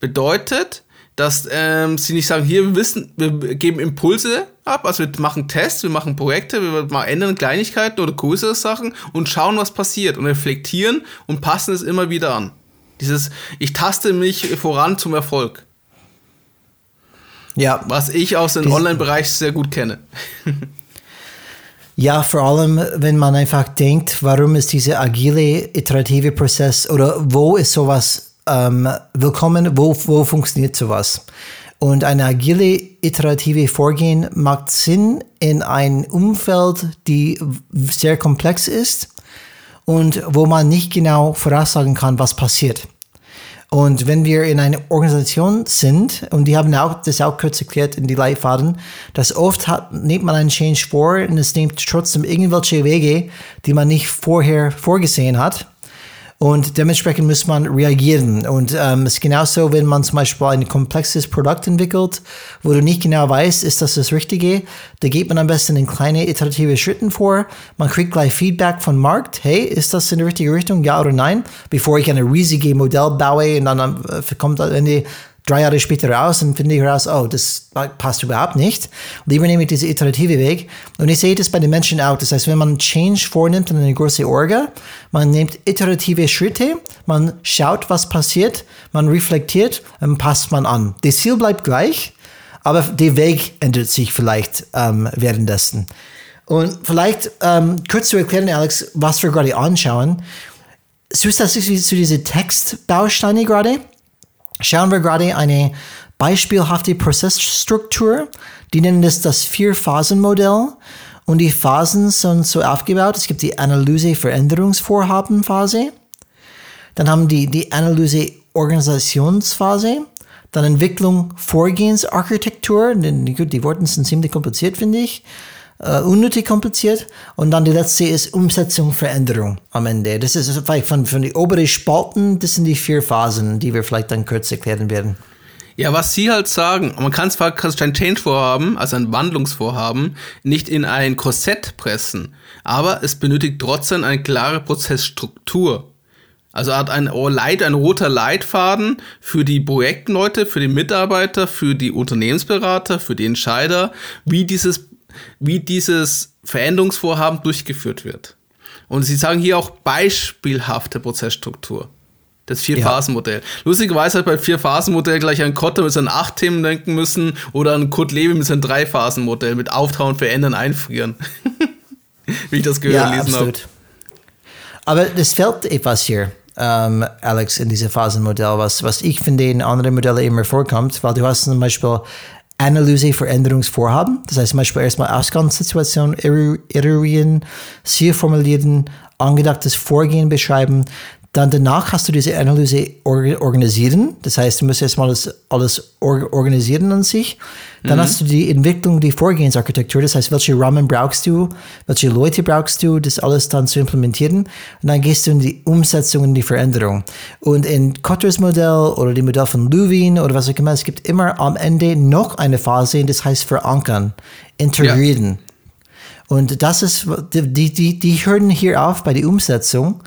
Bedeutet, dass ähm, sie nicht sagen, hier wir wissen, wir geben Impulse ab, also wir machen Tests, wir machen Projekte, wir mal ändern Kleinigkeiten oder größere Sachen und schauen, was passiert und reflektieren und passen es immer wieder an. Dieses, ich taste mich voran zum Erfolg. Ja. Was ich aus dem Online-Bereich sehr gut kenne. ja, vor allem, wenn man einfach denkt, warum ist dieser agile, iterative Prozess oder wo ist sowas ähm, willkommen, wo, wo funktioniert sowas? Und eine agile, iterative Vorgehen macht Sinn in einem Umfeld, die sehr komplex ist und wo man nicht genau voraussagen kann, was passiert. Und wenn wir in einer Organisation sind, und die haben auch, das auch kurz erklärt in die Leitfaden, dass oft hat, nimmt man einen Change vor und es nimmt trotzdem irgendwelche Wege, die man nicht vorher vorgesehen hat. Und dementsprechend muss man reagieren. Und ähm, es ist genauso, wenn man zum Beispiel ein komplexes Produkt entwickelt, wo du nicht genau weißt, ist das das Richtige, da geht man am besten in kleine iterative Schritten vor. Man kriegt gleich Feedback vom Markt. Hey, ist das in die richtige Richtung? Ja oder nein? Bevor ich eine riesige Modell baue und dann äh, kommt am Ende drei Jahre später raus und finde ich raus, oh, das passt überhaupt nicht. Lieber nehme ich diese iterative Weg. Und ich sehe das bei den Menschen auch. Das heißt, wenn man Change vornimmt in eine große Orga, man nimmt iterative Schritte, man schaut, was passiert, man reflektiert und passt man an. Das Ziel bleibt gleich, aber der Weg ändert sich vielleicht ähm, währenddessen. Und vielleicht ähm, kurz zu erklären, Alex, was wir gerade anschauen. Zusätzlich zu diese Textbausteine gerade, schauen wir gerade eine beispielhafte Prozessstruktur. Die nennen das das Vier-Phasen-Modell. Und die Phasen sind so aufgebaut. Es gibt die Analyse-Veränderungsvorhaben-Phase. Dann haben die die Analyse-Organisationsphase. Dann Entwicklung Vorgehensarchitektur. Die, die Worte sind ziemlich kompliziert, finde ich äh, unnötig kompliziert. Und dann die letzte ist Umsetzung, Veränderung am Ende. Das ist vielleicht von, von den oberen Spalten, das sind die vier Phasen, die wir vielleicht dann kurz erklären werden. Ja, was Sie halt sagen, man kann zwar ein Change-Vorhaben, also ein Wandlungsvorhaben, nicht in ein Korsett pressen, aber es benötigt trotzdem eine klare Prozessstruktur. Also hat ein, Leit, ein roter Leitfaden für die Projektleute, für die Mitarbeiter, für die Unternehmensberater, für die Entscheider, wie dieses wie dieses Veränderungsvorhaben durchgeführt wird. Und sie sagen hier auch beispielhafte Prozessstruktur. Das Vier-Phasen-Modell. Ja. Lustigerweise hat bei Vier-Phasen-Modell gleich ein Kotter mit seinen acht Themen denken müssen oder ein Kurt Lewin mit seinem Drei-Phasen-Modell mit Auftauen, Verändern, Einfrieren. *laughs* Wie ich das gehört ja, habe. Aber es fällt etwas hier, ähm, Alex, in diesem Phasenmodell, was, was ich finde in anderen Modellen immer vorkommt, weil du hast zum Beispiel Analyse Veränderungsvorhaben. Das heißt zum Beispiel erstmal Ausgangssituation eruieren, Ziel formulieren, angedachtes Vorgehen beschreiben, dann danach hast du diese Analyse organisieren. Das heißt, du musst erstmal das alles organisieren an sich. Dann mhm. hast du die Entwicklung, die Vorgehensarchitektur. Das heißt, welche Rahmen brauchst du? Welche Leute brauchst du, das alles dann zu implementieren? Und dann gehst du in die Umsetzung und die Veränderung. Und in Kotters Modell oder dem Modell von Lewin oder was auch immer, es gibt immer am Ende noch eine Phase, das heißt verankern, integrieren. Ja. Und das ist, die, die, die hören hier auf bei der Umsetzung.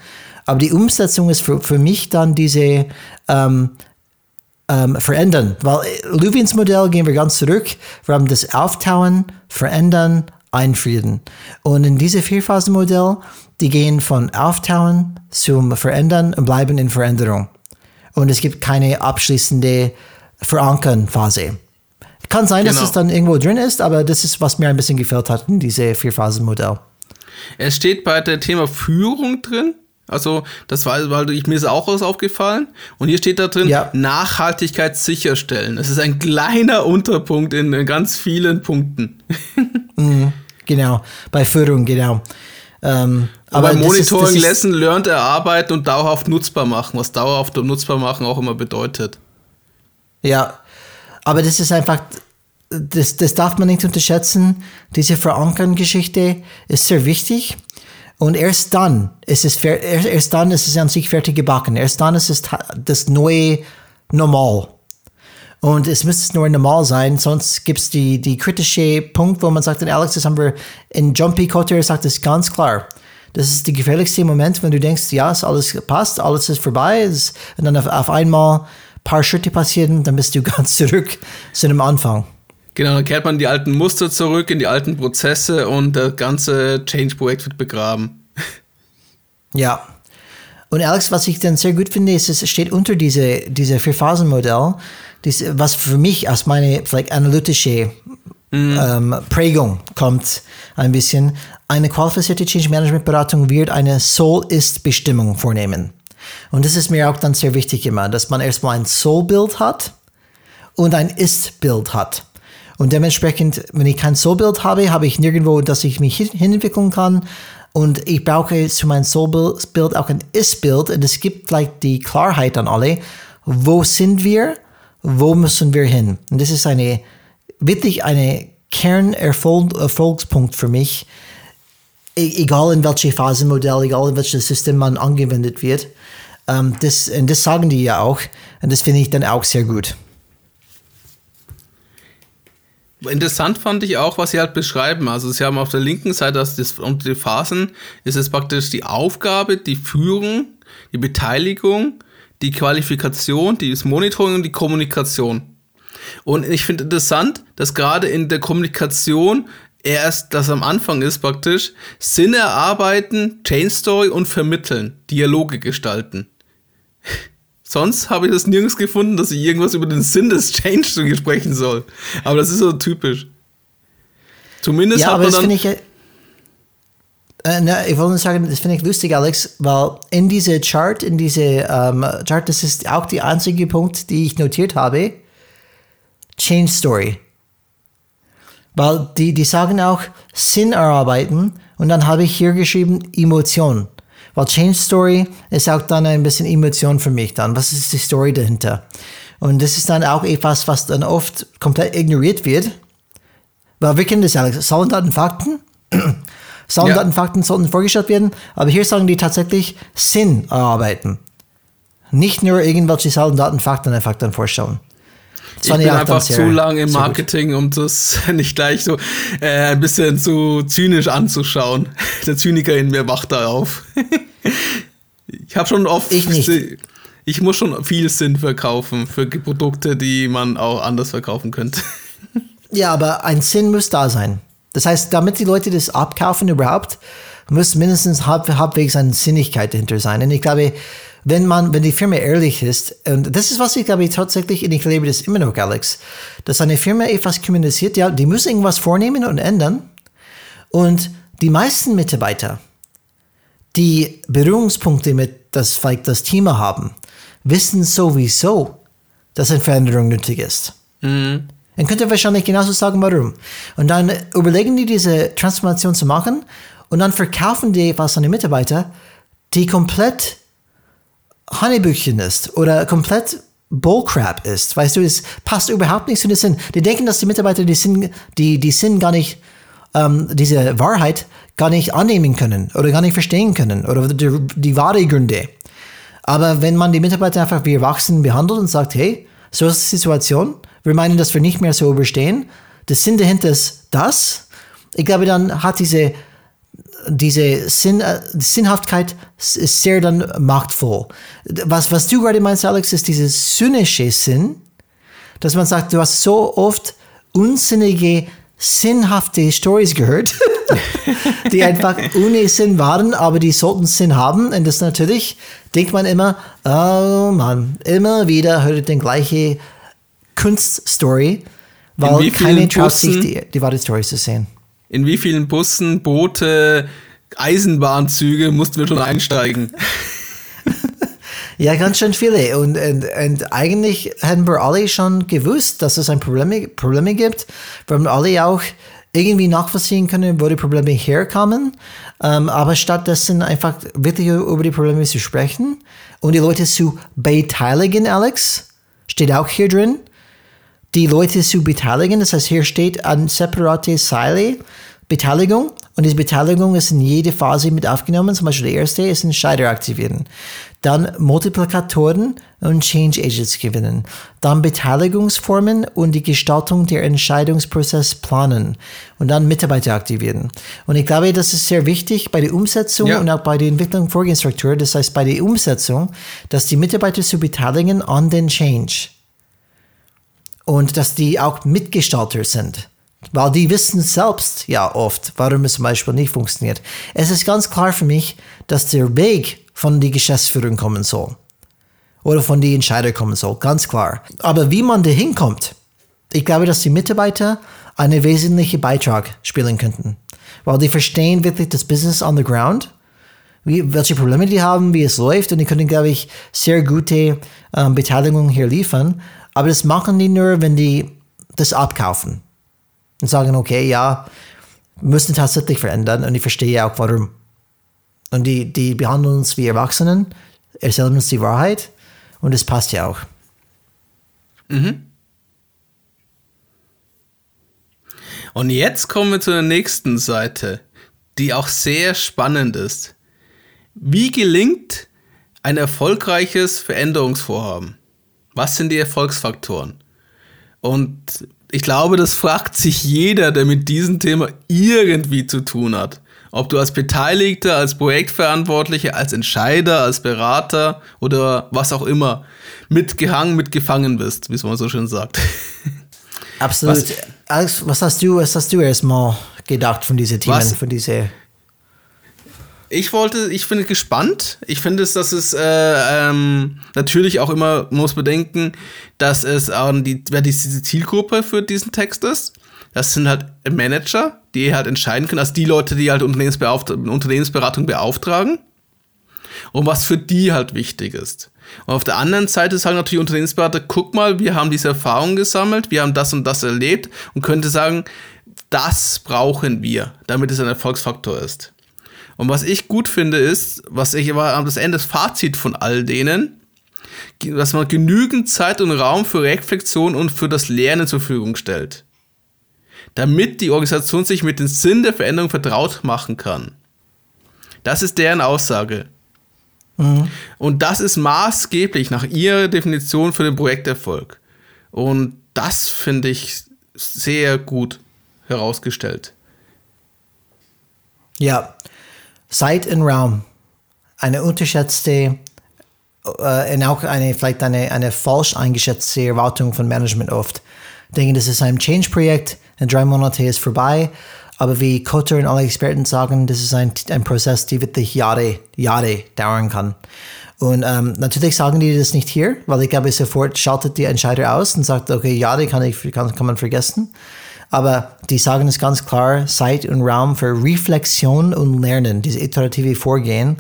Aber die Umsetzung ist für, für mich dann diese ähm, ähm, Verändern. Weil äh, Lewins Modell gehen wir ganz zurück. Wir haben das Auftauen, Verändern, Einfrieden. Und in diese Vierphasenmodell, die gehen von Auftauen zum Verändern und bleiben in Veränderung. Und es gibt keine abschließende Verankern-Phase. Kann sein, genau. dass es dann irgendwo drin ist, aber das ist, was mir ein bisschen gefällt hat in diese Vierphasenmodell. Es steht bei der Thema Führung drin, Also, das war, weil ich, mir ist auch was aufgefallen. Und hier steht da drin, ja. Nachhaltigkeit sicherstellen. Es ist ein kleiner Unterpunkt in ganz vielen Punkten. *laughs* mhm, genau, bei Führung, genau. Ähm, aber Monitoring, ist, Lesson, Learned erarbeiten und dauerhaft nutzbar machen, was dauerhaft nutzbar machen auch immer bedeutet. Ja, aber das ist einfach, das, das darf man nicht unterschätzen. Diese Verankern-Geschichte ist sehr wichtig. Und erst dann ist es, erst dann ist es an sich fertig gebacken. Erst dann ist es das neue Normal. Und es müsste nur normal sein, sonst gibt es die, die kritische Punkt, wo man sagt, Alex, das haben wir in Jumpy Cotter sagt es ganz klar. Das ist der gefährlichste Moment, wenn du denkst, ja, alles passt, alles ist vorbei, und dann auf, auf einmal ein paar Schritte passieren, dann bist du *laughs* ganz zurück zu dem Anfang. Genau, dann kehrt man die alten Muster zurück, in die alten Prozesse und das ganze Change-Projekt wird begraben. *laughs* Ja. Und Alex, was ich dann sehr gut finde, ist, es steht unter diese, diese Vier-Phasen-Modell, was für mich aus meiner vielleicht analytische mhm. ähm, Prägung kommt, ein bisschen. Eine qualifizierte Change Management Beratung wird eine Soul-Ist-Bestimmung vornehmen. Und das ist mir auch dann sehr wichtig immer, dass man erstmal ein Soul-Bild hat und ein Ist-Bild hat. Und dementsprechend, wenn ich kein Soulbild habe, habe ich nirgendwo, dass ich mich hinentwickeln kann. Und ich brauche zu meinem Soulbild auch ein Ist-Bild. Und es gibt vielleicht die Klarheit an alle. Wo sind wir? Wo müssen wir hin? Und das ist eine, wirklich eine Kernerfolgspunkt für mich. E-, egal in welche Phasenmodell, egal in welches System man angewendet wird. Um, das, und das sagen die ja auch. Und das finde ich dann auch sehr gut. Interessant fand ich auch, was sie halt beschreiben. Also sie haben auf der linken Seite das, das unter die Phasen ist es praktisch die Aufgabe, die Führung, die Beteiligung, die Qualifikation, das Monitoring und die Kommunikation. Und ich finde interessant, dass gerade in der Kommunikation erst das am Anfang ist praktisch Sinn erarbeiten, Chain Story und vermitteln, Dialoge gestalten. Sonst habe ich das nirgends gefunden, dass ich irgendwas über den Sinn des Change sprechen soll. Aber das ist so typisch. Zumindest ja, hat man dann. Ich, äh, ne, ich wollte nur sagen, das finde ich lustig, Alex, weil in diese Chart, in diese ähm, Chart, das ist auch der einzige Punkt, die ich notiert habe. Change Story. Weil die, die sagen auch Sinn erarbeiten und dann habe ich hier geschrieben Emotion. Weil Change Story ist auch dann ein bisschen Emotion für mich dann. Was ist die Story dahinter? Und das ist dann auch etwas, was dann oft komplett ignoriert wird. Weil wir kennen das *clears throat* ja, Zahlen, Daten, Fakten. Zahlen, ja. Daten, Fakten sollten vorgestellt werden, aber hier sagen die tatsächlich Sinn erarbeiten. Nicht nur irgendwelche Zahlen, Daten, Fakten einfach dann vorstellen. Ich bin einfach zu lang im Marketing, um das *laughs* nicht gleich so äh, ein bisschen zu zynisch anzuschauen. *laughs* Der Zyniker in mir wacht da auf. *laughs* ich habe schon oft. Ich nicht. Ich muss schon viel Sinn verkaufen für Produkte, die man auch anders verkaufen könnte. Ja, aber ein Sinn muss da sein. Das heißt, damit die Leute das abkaufen überhaupt, muss mindestens halb, halbwegs eine Sinnigkeit dahinter sein. Und ich glaube, wenn man, wenn die Firma ehrlich ist, und das ist, was ich glaube ich tatsächlich, und ich lebe das immer noch, Alex, dass eine Firma etwas kommuniziert, ja, die muss irgendwas vornehmen und ändern. Und die meisten Mitarbeiter, die Berührungspunkte mit das, vielleicht das Thema haben, wissen sowieso, dass eine Veränderung nötig ist. Mhm. Dann könnt ihr wahrscheinlich genauso sagen, warum. Und dann überlegen die, diese Transformation zu machen und dann verkaufen die etwas an die Mitarbeiter, die komplett Hanebüchen ist oder komplett Bullcrap ist. Weißt du, es passt überhaupt nicht zu den Sinn. Die denken, dass die Mitarbeiter die Sinn, die, die Sinn gar nicht, ähm, diese Wahrheit gar nicht annehmen können oder gar nicht verstehen können oder die, die wahre Gründe. Aber wenn man die Mitarbeiter einfach wie Erwachsenen behandelt und sagt, hey, so ist die Situation, wir meinen, dass wir nicht mehr so überstehen, der Sinn dahinter ist das, ich glaube, dann hat diese diese Sinn, äh, Sinnhaftigkeit ist sehr dann machtvoll. Was, was du gerade meinst, Alex, ist dieses zynische Sinn, dass man sagt, du hast so oft unsinnige, sinnhafte Stories gehört, *laughs* die einfach *laughs* ohne Sinn waren, aber die sollten Sinn haben. Und das natürlich denkt man immer, oh Mann, immer wieder hört den gleiche Kunststory, weil keine traut sich, die, die wahre Story zu sehen in wie vielen Bussen Boote Eisenbahnzüge mussten wir schon einsteigen. *laughs* Ja, ganz schön viele. Und, und, und eigentlich hätten wir alle schon gewusst, dass es ein Problem, Probleme gibt. Wir haben alle auch irgendwie nachvollziehen können, wo die Probleme herkamen. Ähm, aber stattdessen einfach wirklich über die Probleme zu sprechen und die Leute zu beteiligen, Alex, steht auch hier drin. Die Leute zu beteiligen, das heißt, hier steht an separate Seile Beteiligung und diese Beteiligung ist in jede Phase mit aufgenommen. Zum Beispiel der erste ist Entscheider aktivieren. Dann Multiplikatoren und Change Agents gewinnen. Dann Beteiligungsformen und die Gestaltung der Entscheidungsprozess planen. Und dann Mitarbeiter aktivieren. Und ich glaube, das ist sehr wichtig bei der Umsetzung ja. und auch bei der Entwicklung Vorgehensstruktur. Das heißt, bei der Umsetzung, dass die Mitarbeiter zu beteiligen an den Change. Und dass die auch Mitgestalter sind. Weil die wissen selbst ja oft, warum es zum Beispiel nicht funktioniert. Es ist ganz klar für mich, dass der Weg von der Geschäftsführung kommen soll. Oder von den Entscheidern kommen soll, ganz klar. Aber wie man da hinkommt, ich glaube, dass die Mitarbeiter einen wesentlichen Beitrag spielen könnten. Weil die verstehen wirklich das Business on the ground, wie, welche Probleme die haben, wie es läuft und die können, glaube ich, sehr gute ähm, Beteiligung hier liefern. Aber das machen die nur, wenn die das abkaufen und sagen, okay, ja, müssen tatsächlich verändern und ich verstehe auch warum. Und die, die behandeln uns wie Erwachsenen, erzählen uns die Wahrheit und es passt ja auch. Mhm. Und jetzt kommen wir zu der nächsten Seite, die auch sehr spannend ist. Wie gelingt ein erfolgreiches Veränderungsvorhaben? Was sind die Erfolgsfaktoren? Und ich glaube, das fragt sich jeder, der mit diesem Thema irgendwie zu tun hat. Ob du als Beteiligter, als Projektverantwortlicher, als Entscheider, als Berater oder was auch immer mitgehangen, mitgefangen bist, wie man so schön sagt. Absolut. Was, Alex, was hast du, was hast du erstmal gedacht von diesen Themen, was, von diese ich wollte, ich bin gespannt. Ich finde es, dass es äh, ähm, natürlich auch immer muss bedenken, dass es an die, wer diese Zielgruppe für diesen Text ist. Das sind halt Manager, die halt entscheiden können, also die Leute, die halt Unternehmensberatung beauftragen. Und was für die halt wichtig ist. Und auf der anderen Seite sagen natürlich Unternehmensberater, guck mal, wir haben diese Erfahrung gesammelt, wir haben das und das erlebt und könnte sagen, das brauchen wir, damit es ein Erfolgsfaktor ist. Und was ich gut finde, ist, was ich aber am Ende das Fazit von all denen, dass man genügend Zeit und Raum für Reflexion und für das Lernen zur Verfügung stellt. Damit die Organisation sich mit dem Sinn der Veränderung vertraut machen kann. Das ist deren Aussage. Mhm. Und das ist maßgeblich nach ihrer Definition für den Projekterfolg. Und das finde ich sehr gut herausgestellt. Ja, Zeit und Raum, eine unterschätzte äh, und auch eine, vielleicht eine, eine falsch eingeschätzte Erwartung von Management oft. Denken, das ist ein Change-Projekt, in drei Monate ist vorbei, aber wie Kotter und alle Experten sagen, das ist ein, ein Prozess, der wirklich Jahre, Jahre dauern kann. Und ähm, natürlich sagen die das nicht hier, weil ich glaube, sofort schaltet die Entscheider aus und sagt, okay, Jahre kann, ich, kann, kann man vergessen. Aber die sagen es ganz klar, Zeit und Raum für Reflexion und Lernen, diese iterative Vorgehen.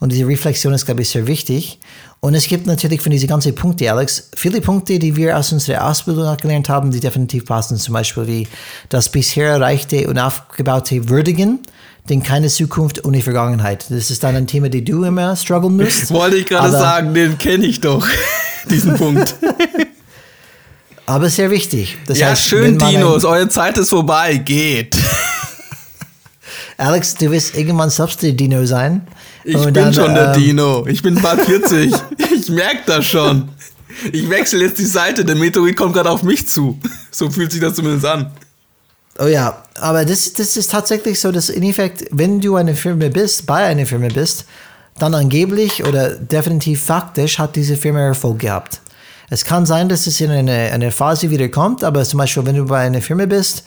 Und diese Reflexion ist, glaube ich, sehr wichtig. Und es gibt natürlich von diesen ganzen Punkten, Alex, viele Punkte, die wir aus unserer Ausbildung gelernt haben, die definitiv passen. Zum Beispiel wie das bisher erreichte und aufgebaute Würdigen, denn keine Zukunft ohne Vergangenheit. Das ist dann ein Thema, das du immer strugglen musst. *laughs* Wollte ich gerade sagen, den kenne ich doch, *laughs* diesen Punkt. *laughs* aber sehr wichtig. Das ja, heißt, schön, Dinos, eure Zeit ist vorbei, geht. *laughs* Alex, du wirst irgendwann selbst der Dino sein. Ich bin dann, schon der ähm, Dino. Ich bin bald *laughs* 40. ich merke das schon. Ich wechsle jetzt die Seite, der Meteorit kommt gerade auf mich zu. *laughs* So fühlt sich das zumindest an. Oh ja, aber das, das ist tatsächlich so, dass in Effekt, wenn du eine Firma bist, bei einer Firma bist, dann angeblich oder definitiv faktisch hat diese Firma Erfolg gehabt. Es kann sein, dass es in eine, eine Phase wieder kommt, aber zum Beispiel, wenn du bei einer Firma bist,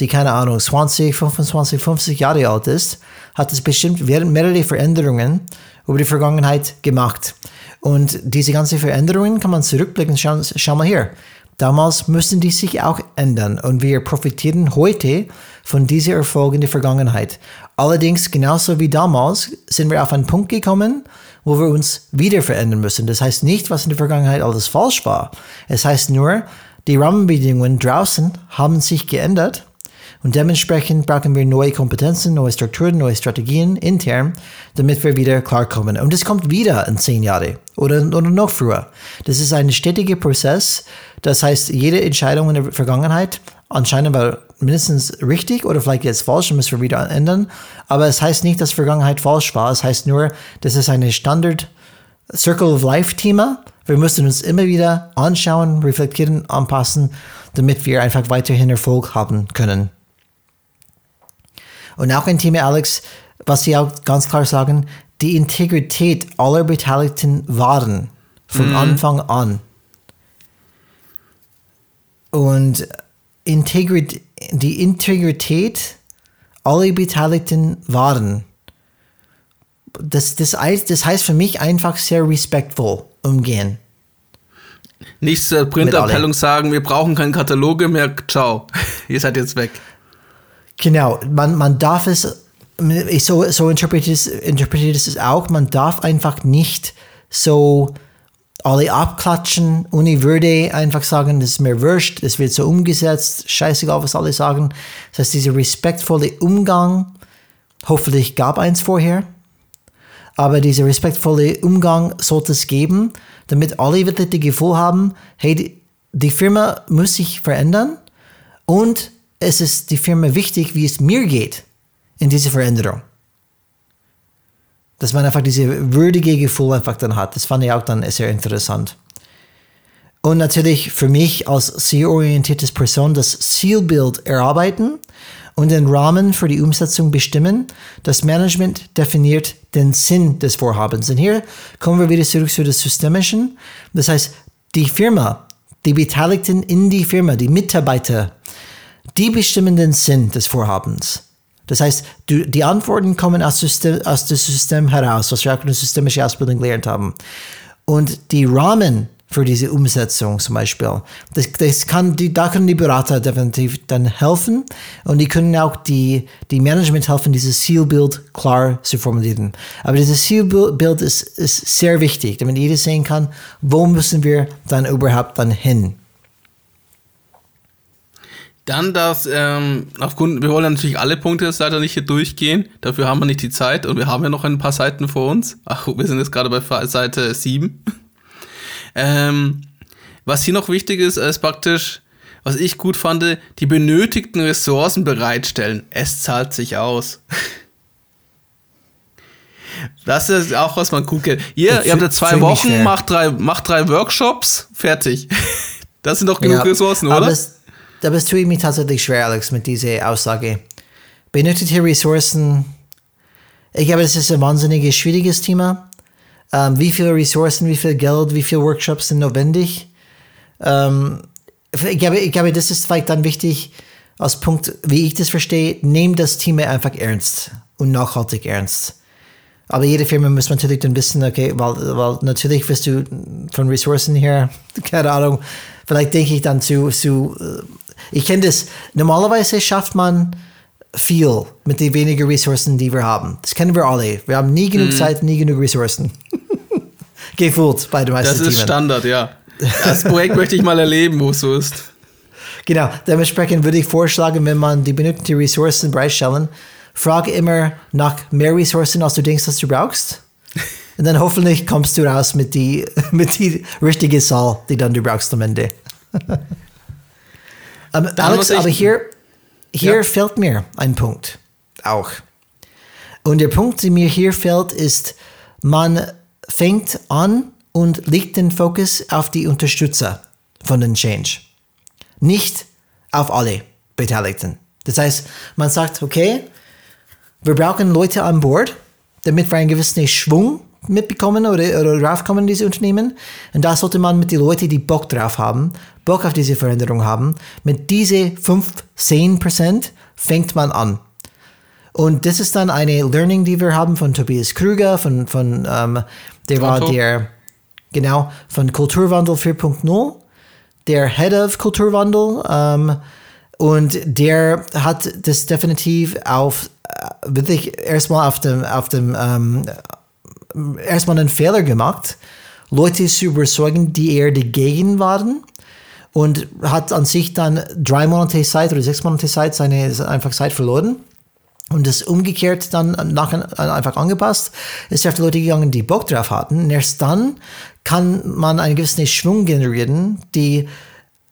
die keine Ahnung, 20, 25, 50 Jahre alt ist, hat es bestimmt mehrere Veränderungen über die Vergangenheit gemacht. Und diese ganzen Veränderungen kann man zurückblicken. Schau, schau mal hier. Damals müssen die sich auch ändern und wir profitieren heute von diesen Erfolgen in der Vergangenheit. Allerdings, genauso wie damals, sind wir auf einen Punkt gekommen, wo wir uns wieder verändern müssen. Das heißt nicht, was in der Vergangenheit alles falsch war. Es heißt nur, die Rahmenbedingungen draußen haben sich geändert und dementsprechend brauchen wir neue Kompetenzen, neue Strukturen, neue Strategien intern, damit wir wieder klarkommen. Und das kommt wieder in zehn Jahre oder, oder noch früher. Das ist ein stetiger Prozess. Das heißt, jede Entscheidung in der Vergangenheit anscheinend war mindestens richtig oder vielleicht jetzt falsch und müssen wir wieder ändern. Aber es heißt nicht, dass Vergangenheit falsch war. Es heißt nur, das ist eine Standard Circle of Life Thema. Wir müssen uns immer wieder anschauen, reflektieren, anpassen, damit wir einfach weiterhin Erfolg haben können. Und auch ein Thema, Alex, was Sie auch ganz klar sagen, die Integrität aller Beteiligten waren von mhm. Anfang an. Und Integrit die Integrität aller Beteiligten waren. Das, das, das heißt für mich einfach sehr respektvoll umgehen. Nicht zur Printabteilung sagen, wir brauchen keine Kataloge mehr, ciao, *laughs* ihr seid jetzt weg. Genau, man, man darf es, ich so, so interpretiere ich es auch, man darf einfach nicht so alle abklatschen, ohne Würde einfach sagen, das ist mir wurscht, das wird so umgesetzt, scheißegal, was alle sagen. Das heißt, dieser respektvolle Umgang, hoffentlich gab eins vorher, aber dieser respektvolle Umgang sollte es geben, damit alle wirklich das Gefühl haben, hey, die Firma muss sich verändern und es ist die Firma wichtig, wie es mir geht in dieser Veränderung. Dass man einfach diese würdige Gefühl einfach dann hat. Das fand ich auch dann sehr interessant. Und natürlich für mich als zielorientiertes Person das Zielbild erarbeiten und den Rahmen für die Umsetzung bestimmen. Das Management definiert den Sinn des Vorhabens. Und hier kommen wir wieder zurück zu das Systemischen. Das heißt, die Firma, die Beteiligten in die Firma, die Mitarbeiter, die bestimmen den Sinn des Vorhabens. Das heißt, du, die Antworten kommen aus, System, aus dem System heraus, was wir auch in der systemischen Ausbildung gelernt haben. Und die Rahmen für diese Umsetzung zum Beispiel, das, das kann die, da können die Berater definitiv dann helfen und die können auch die, die Management helfen, dieses Zielbild klar zu formulieren. Aber dieses Zielbild ist, ist sehr wichtig, damit jeder sehen kann, wo müssen wir dann überhaupt dann hin. Dann das, ähm, aufgrund, wir wollen natürlich alle Punkte jetzt leider nicht hier durchgehen. Dafür haben wir nicht die Zeit und wir haben ja noch ein paar Seiten vor uns. Ach, wir sind jetzt gerade bei Seite 7. *laughs* ähm, was hier noch wichtig ist, ist praktisch, was ich gut fand, die benötigten Ressourcen bereitstellen. Es zahlt sich aus. *laughs* Das ist auch, was man gut kennt. Ihr, ihr habt ja zwei Wochen, macht drei, macht drei Workshops, fertig. *laughs* Das sind doch genug ja, Ressourcen, oder? Es, da bist du mir tatsächlich schwer, Alex, mit dieser Aussage. Benötigte Ressourcen, ich glaube, das ist ein wahnsinnig schwieriges Thema. Ähm, wie viele Ressourcen, wie viel Geld, wie viele Workshops sind notwendig? Ähm, ich, glaube, ich glaube, das ist vielleicht dann wichtig als Punkt, wie ich das verstehe, nehmt das Thema einfach ernst und nachhaltig ernst. Aber jede Firma muss natürlich dann wissen, okay, weil, weil natürlich wirst du von Ressourcen her, *laughs* keine Ahnung, vielleicht denke ich dann zu, zu äh, ich kenne das, normalerweise schafft man viel mit den wenigen Ressourcen, die wir haben. Das kennen wir alle. Wir haben nie genug mhm. Zeit, nie genug Ressourcen. *laughs* Gefühlt bei den meisten Das ist Themen. Standard, ja. Das Projekt möchte ich mal erleben, wo es so ist. Genau, dementsprechend würde ich vorschlagen, wenn man die benötigten Ressourcen bereitstellen, frage immer nach mehr Ressourcen, als du denkst, dass du brauchst. *laughs* Und dann hoffentlich kommst du raus mit die, *laughs* mit die richtige Zahl, die dann du brauchst am Ende. Um, Alex, aber hier, hier ja. fällt mir ein Punkt auch. Und der Punkt, der mir hier fällt, ist, man fängt an und legt den Fokus auf die Unterstützer von den Change. Nicht auf alle Beteiligten. Das heißt, man sagt, okay, wir brauchen Leute an Bord, damit wir einen gewissen Schwung mitbekommen oder, oder raufkommen in diese Unternehmen. Und da sollte man mit den Leuten, die Bock drauf haben, Bock auf diese Veränderung haben, mit diese 5, 10 Prozent fängt man an. Und das ist dann eine Learning, die wir haben von Tobias Krüger, von, von ähm, der war der, genau, von Kulturwandel 4.0, der Head of Kulturwandel. Ähm, und der hat das definitiv auf wirklich erstmal auf dem, auf dem ähm, erstmal einen Fehler gemacht, Leute zu überzeugen, die eher dagegen waren und hat an sich dann drei Monate Zeit oder sechs Monate Zeit seine einfach Zeit verloren und das umgekehrt dann nachher einfach angepasst. ist auf die Leute gegangen, die Bock drauf hatten. Und erst dann kann man einen gewissen Schwung generieren, die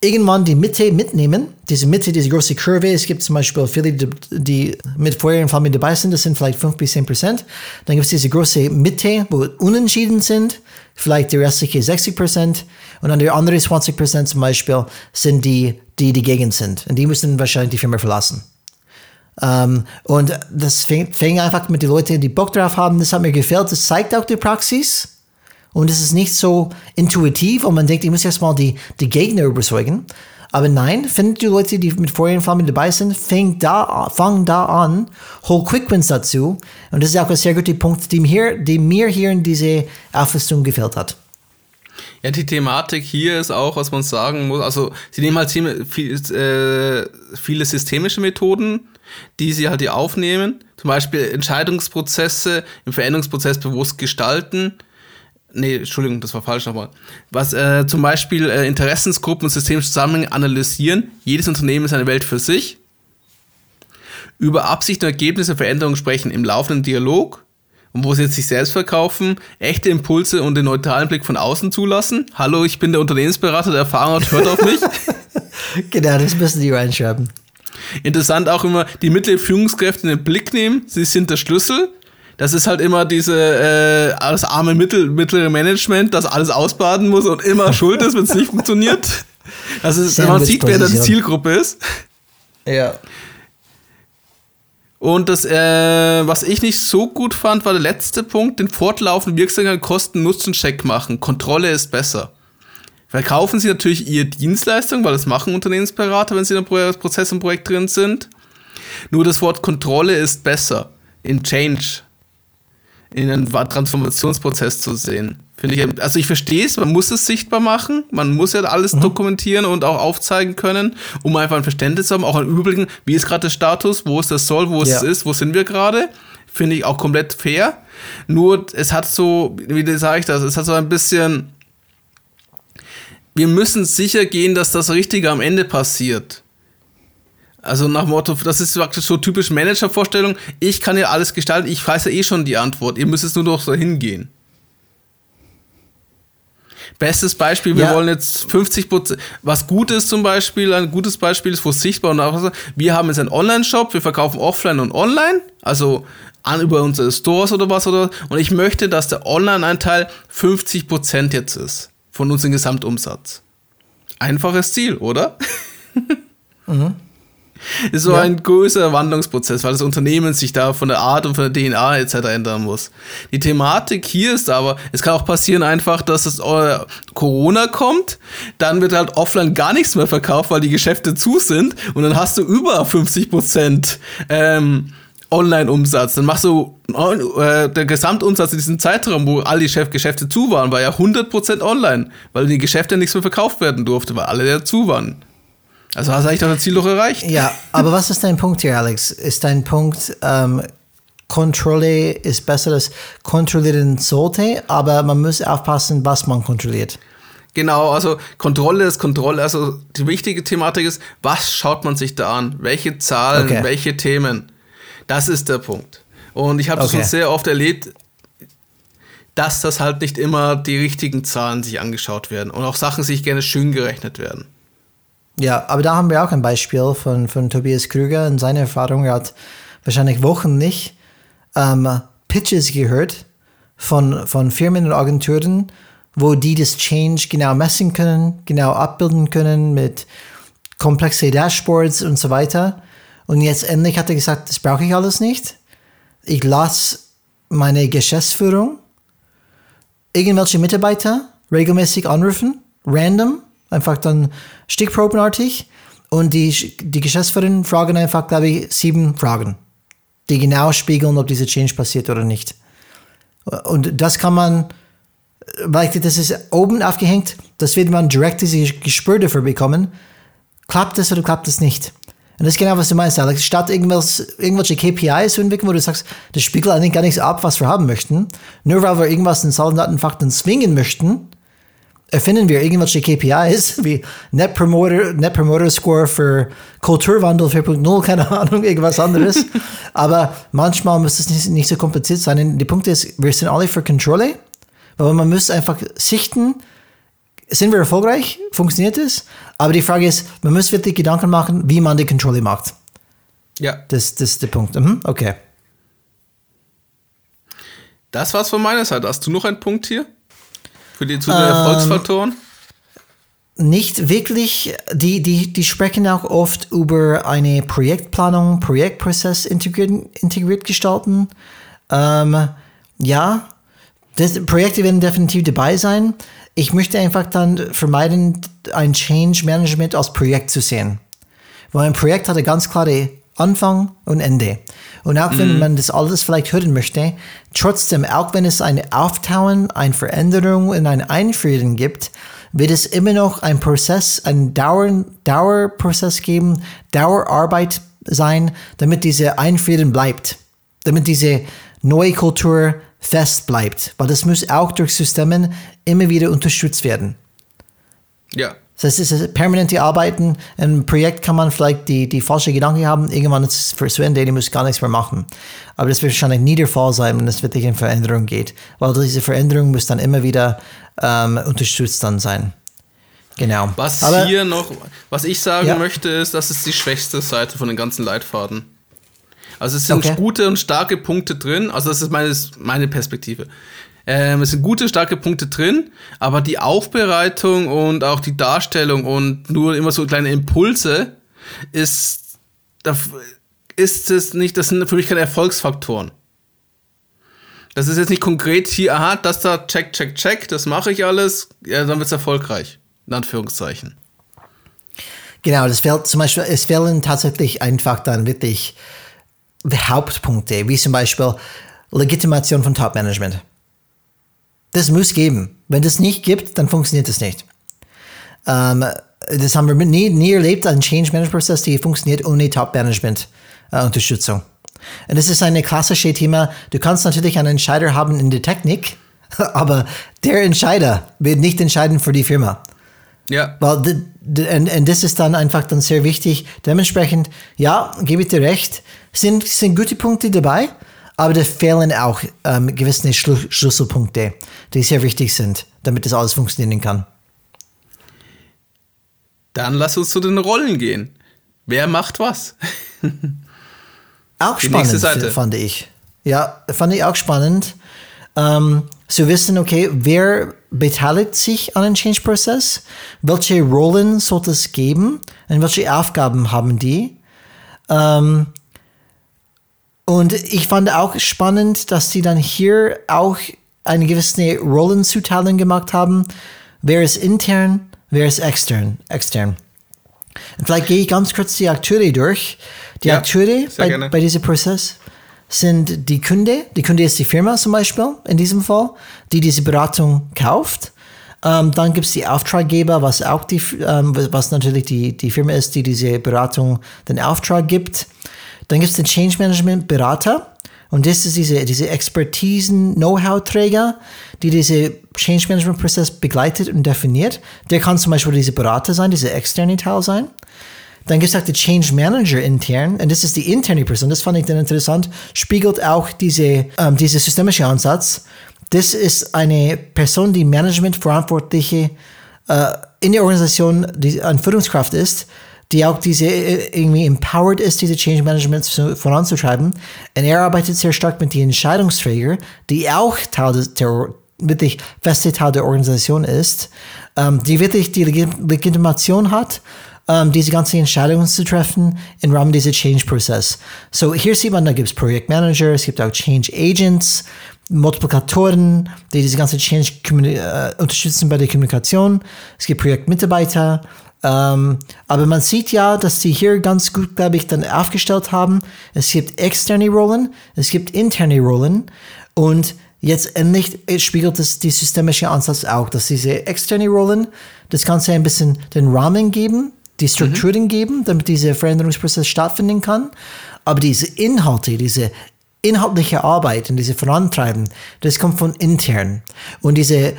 irgendwann die Mitte mitnehmen. Diese Mitte, diese große Kurve. Es gibt zum Beispiel viele, die mit Feuer mit dabei sind. Das sind vielleicht 5 bis 10 Prozent. Dann gibt es diese große Mitte, wo unentschieden sind. Vielleicht die restliche 60 Prozent. Und dann die andere 20 Prozent zum Beispiel sind die, die dagegen sind. Und die müssen wahrscheinlich die Firma verlassen. Um, ähm, und das fängt einfach mit den Leuten, die Bock drauf haben. Das hat mir gefällt. Das zeigt auch die Praxis. Und es ist nicht so intuitiv und man denkt, ich muss erstmal die, die Gegner überzeugen. Aber nein, findet die Leute, die mit Feuer und Flamme dabei sind, fang da, fang da an, hol Quickwins dazu. Und das ist auch ein sehr guter Punkt, die mir, die mir hier in diese Auflistung gefällt hat. Ja, die Thematik hier ist auch, was man sagen muss. Also, sie nehmen halt äh, viele systemische Methoden, die sie halt hier aufnehmen. Zum Beispiel Entscheidungsprozesse im Veränderungsprozess bewusst gestalten Nee, Entschuldigung, das war falsch nochmal. Was äh, zum Beispiel äh, Interessensgruppen und systemische Zusammenhänge analysieren. Jedes Unternehmen ist eine Welt für sich. Über Absichten, Ergebnisse, Veränderungen sprechen im laufenden Dialog. Und wo sie jetzt sich selbst verkaufen, echte Impulse und den neutralen Blick von außen zulassen. Hallo, ich bin der Unternehmensberater, der Erfahrung hat, hört auf mich. *laughs* genau, das müssen die reinschreiben. Interessant auch immer, die mittleren Führungskräfte in den Blick nehmen. Sie sind der Schlüssel das ist halt immer diese äh, das arme Mittel, mittlere Management, das alles ausbaden muss und immer *laughs* schuld ist, wenn es nicht funktioniert. Das ist, man sieht, wer da die Zielgruppe ist. Ja. Und das, äh, was ich nicht so gut fand, war der letzte Punkt, den fortlaufenden wirksamen Kosten-Nutzen-Check machen. Kontrolle ist besser. Verkaufen Sie natürlich Ihre Dienstleistung, weil das machen Unternehmensberater, wenn Sie in einem Prozess und Projekt drin sind. Nur das Wort Kontrolle ist besser. In Change in einem Transformationsprozess zu sehen. Finde ich, also ich verstehe es, man muss es sichtbar machen, man muss ja alles mhm. dokumentieren und auch aufzeigen können, um einfach ein Verständnis zu haben, auch ein Überblick, wie ist gerade der Status, wo ist das Soll, wo ja. es ist, wo sind wir gerade. Finde ich auch komplett fair. Nur es hat so, wie sage ich das, es hat so ein bisschen, wir müssen sicher gehen, dass das Richtige am Ende passiert. Also nach Motto, das ist praktisch so typisch Managervorstellung. Ich kann ja alles gestalten, ich weiß ja eh schon die Antwort. Ihr müsst es nur noch so hingehen. Bestes Beispiel, wir ja. wollen jetzt 50 Prozent, was gut ist zum Beispiel, ein gutes Beispiel ist, wo es sichtbar und auch, wir haben jetzt einen Online-Shop, wir verkaufen offline und online, also an über unsere Stores oder was oder, und ich möchte, dass der Online-Anteil 50 Prozent jetzt ist von unserem Gesamtumsatz. Einfaches Ziel, oder? mhm so ja. ein größerer Wandlungsprozess, weil das Unternehmen sich da von der Art und von der DNA etc. ändern muss. Die Thematik hier ist aber, es kann auch passieren einfach, dass es äh, Corona kommt, dann wird halt offline gar nichts mehr verkauft, weil die Geschäfte zu sind und dann hast du über 50 Prozent ähm, Online-Umsatz. Dann machst du äh, der Gesamtumsatz in diesem Zeitraum, wo alle die Geschäfte zu waren, war ja 100% online, weil die Geschäfte nichts mehr verkauft werden durfte, weil alle ja zu waren. Also hast du eigentlich dein Ziel doch erreicht. Ja, aber was ist dein Punkt hier, Alex? Ist dein Punkt, ähm, Kontrolle ist besser als kontrollieren sollte, aber man muss aufpassen, was man kontrolliert. Genau, also Kontrolle ist Kontrolle. Also die wichtige Thematik ist, was schaut man sich da an? Welche Zahlen, okay. welche Themen? Das ist der Punkt. Und ich habe okay. schon sehr oft erlebt, dass das halt nicht immer die richtigen Zahlen sich angeschaut werden und auch Sachen sich gerne schön gerechnet werden. Ja, aber da haben wir auch ein Beispiel von, von Tobias Krüger und seine Erfahrung. Er hat wahrscheinlich Wochen nicht ähm, Pitches gehört von, von Firmen und Agenturen, wo die das Change genau messen können, genau abbilden können mit komplexe Dashboards und so weiter. Und jetzt endlich hat er gesagt, das brauche ich alles nicht. Ich lasse meine Geschäftsführung irgendwelche Mitarbeiter regelmäßig anrufen, random, einfach dann stichprobenartig. Und die, die Geschäftsführerin fragen einfach, glaube ich, sieben Fragen, die genau spiegeln, ob diese Change passiert oder nicht. Und das kann man, weil das ist oben aufgehängt, das wird man direkt dieses Gespür dafür bekommen. Klappt es oder klappt es nicht? Und das ist genau, was du meinst, Alex. Statt irgendwelche KPIs zu entwickeln, wo du sagst, das spiegelt eigentlich gar nichts ab, was wir haben möchten, nur weil wir irgendwas in Zahlen, Daten, Fakten zwingen möchten, erfinden wir irgendwelche KPIs *laughs* wie Net Promoter, Net Promoter Score für Kulturwandel 4.0, keine *laughs* Ahnung, irgendwas anderes. *laughs* Aber manchmal muss es nicht, nicht so kompliziert sein. Die Punkt ist, wir sind alle für Kontrolle, weil man muss einfach sichten, sind wir erfolgreich? Funktioniert es? Aber die Frage ist, man muss wirklich Gedanken machen, wie man die Kontrolle macht. Ja. Das, das ist der Punkt. Mhm, okay. Das war's von meiner Seite. Hast du noch einen Punkt hier? Für die zu den ähm, Erfolgsfaktoren? Nicht wirklich. Die, die, die sprechen auch oft über eine Projektplanung, Projektprozess integriert, integriert gestalten. Ähm, ja, das, Projekte werden definitiv dabei sein. Ich möchte einfach dann vermeiden, ein Change Management als Projekt zu sehen. Weil ein Projekt hat eine ganz klare Anfang und Ende. Und auch wenn mhm. man das alles vielleicht hören möchte, trotzdem, auch wenn es ein Auftauen, eine Veränderung und ein Einfrieren gibt, wird es immer noch ein Prozess, ein Dauer, Dauerprozess geben, Dauerarbeit sein, damit diese Einfrieren bleibt. Damit diese neue Kultur fest bleibt. Weil das muss auch durch Systemen immer wieder unterstützt werden. Ja. Das heißt, es ist permanente Arbeiten. Ein Projekt kann man vielleicht die, die falsche Gedanke haben, irgendwann ist es für Ende, die muss gar nichts mehr machen. Aber das wird wahrscheinlich nie der Fall sein, wenn es wirklich in Veränderung geht. Weil diese Veränderung muss dann immer wieder ähm, unterstützt dann sein. Genau. Was Aber, hier noch, was ich sagen ja. möchte, ist, das ist die schwächste Seite von den ganzen Leitfaden. Also es sind okay. gute und starke Punkte drin. Also das ist meine, meine Perspektive. Ähm, es sind gute, starke Punkte drin, aber die Aufbereitung und auch die Darstellung und nur immer so kleine Impulse ist, ist es nicht, das sind für mich keine Erfolgsfaktoren. Das ist jetzt nicht konkret hier, aha, das da, check, check, check, das mache ich alles, ja, dann wird es erfolgreich. In Anführungszeichen. Genau, das fehlt zum Beispiel, es fehlen tatsächlich einfach dann wirklich Hauptpunkte, wie zum Beispiel Legitimation von Top-Management. Das muss geben. Wenn das nicht gibt, dann funktioniert das nicht. Ähm, das haben wir nie, nie erlebt, ein Change-Management-Prozess, der funktioniert ohne Top-Management-Unterstützung. Äh, Und das ist ein klassisches Thema. Du kannst natürlich einen Entscheider haben in der Technik, *laughs* aber der Entscheider wird nicht entscheiden für die Firma. Ja. Weil, und, und das ist dann einfach dann sehr wichtig. Dementsprechend, ja, gebe ich dir recht, sind, sind gute Punkte dabei, aber da fehlen auch ähm, gewisse Schlu Schlüsselpunkte, die sehr wichtig sind, damit das alles funktionieren kann. Dann lass uns zu den Rollen gehen. Wer macht was? *laughs* auch Die spannend, fand ich. Ja, fand ich auch spannend. Ähm, zu wissen, okay, wer beteiligt sich an einem Change-Prozess? Welche Rollen sollte es geben? Und welche Aufgaben haben die? Ähm, und ich fand auch spannend, dass sie dann hier auch eine gewisse Rollenzuteilung gemacht haben. Wer ist intern, wer ist extern? extern. Und vielleicht gehe ich ganz kurz die Akteure durch. Die ja, Akteure bei, bei diesem Prozess sind die Kunde. Die Kunde ist die Firma zum Beispiel in diesem Fall, die diese Beratung kauft. Ähm, dann gibt es die Auftraggeber, was auch die, ähm, was natürlich die, die Firma ist, die diese Beratung den Auftrag gibt. Dann gibt es den Change Management Berater. Und das ist diese, diese Expertisen, Know-how-Träger, die diese Change Management Prozess begleitet und definiert. Der kann zum Beispiel diese Berater sein, diese externe Teil sein. Dann gibt es auch den Change Manager intern, und das ist die interne Person. Das fand ich dann interessant. Spiegelt auch diese, ähm, diese systemische Ansatz. Das ist eine Person, die Management-Verantwortliche äh, in der Organisation, die eine Führungskraft ist, die auch diese äh, irgendwie empowered ist, diese Change Management voranzutreiben. Und er arbeitet sehr stark mit den Entscheidungsträgern, die auch Teil der, wirklich feste Teil der Organisation ist, ähm, die wirklich die Legitimation hat, ähm, diese ganzen Entscheidungen zu treffen im Rahmen dieser Change-Prozess. So hier sieht man, da gibt es Projektmanager, es gibt auch Change Agents, Multiplikatoren, die diese ganze Change äh, unterstützen bei der Kommunikation. Es gibt Projektmitarbeiter, ähm, aber man sieht ja, dass sie hier ganz gut, glaube ich, dann aufgestellt haben. Es gibt externe Rollen, es gibt interne Rollen und jetzt endlich spiegelt es die systemische Ansatz auch, dass diese externe Rollen das Ganze ein bisschen den Rahmen geben, die Strukturen mhm. geben, damit dieser Veränderungsprozess stattfinden kann. Aber diese Inhalte, diese inhaltliche Arbeit und diese Vorantreiben, das kommt von intern. Und diese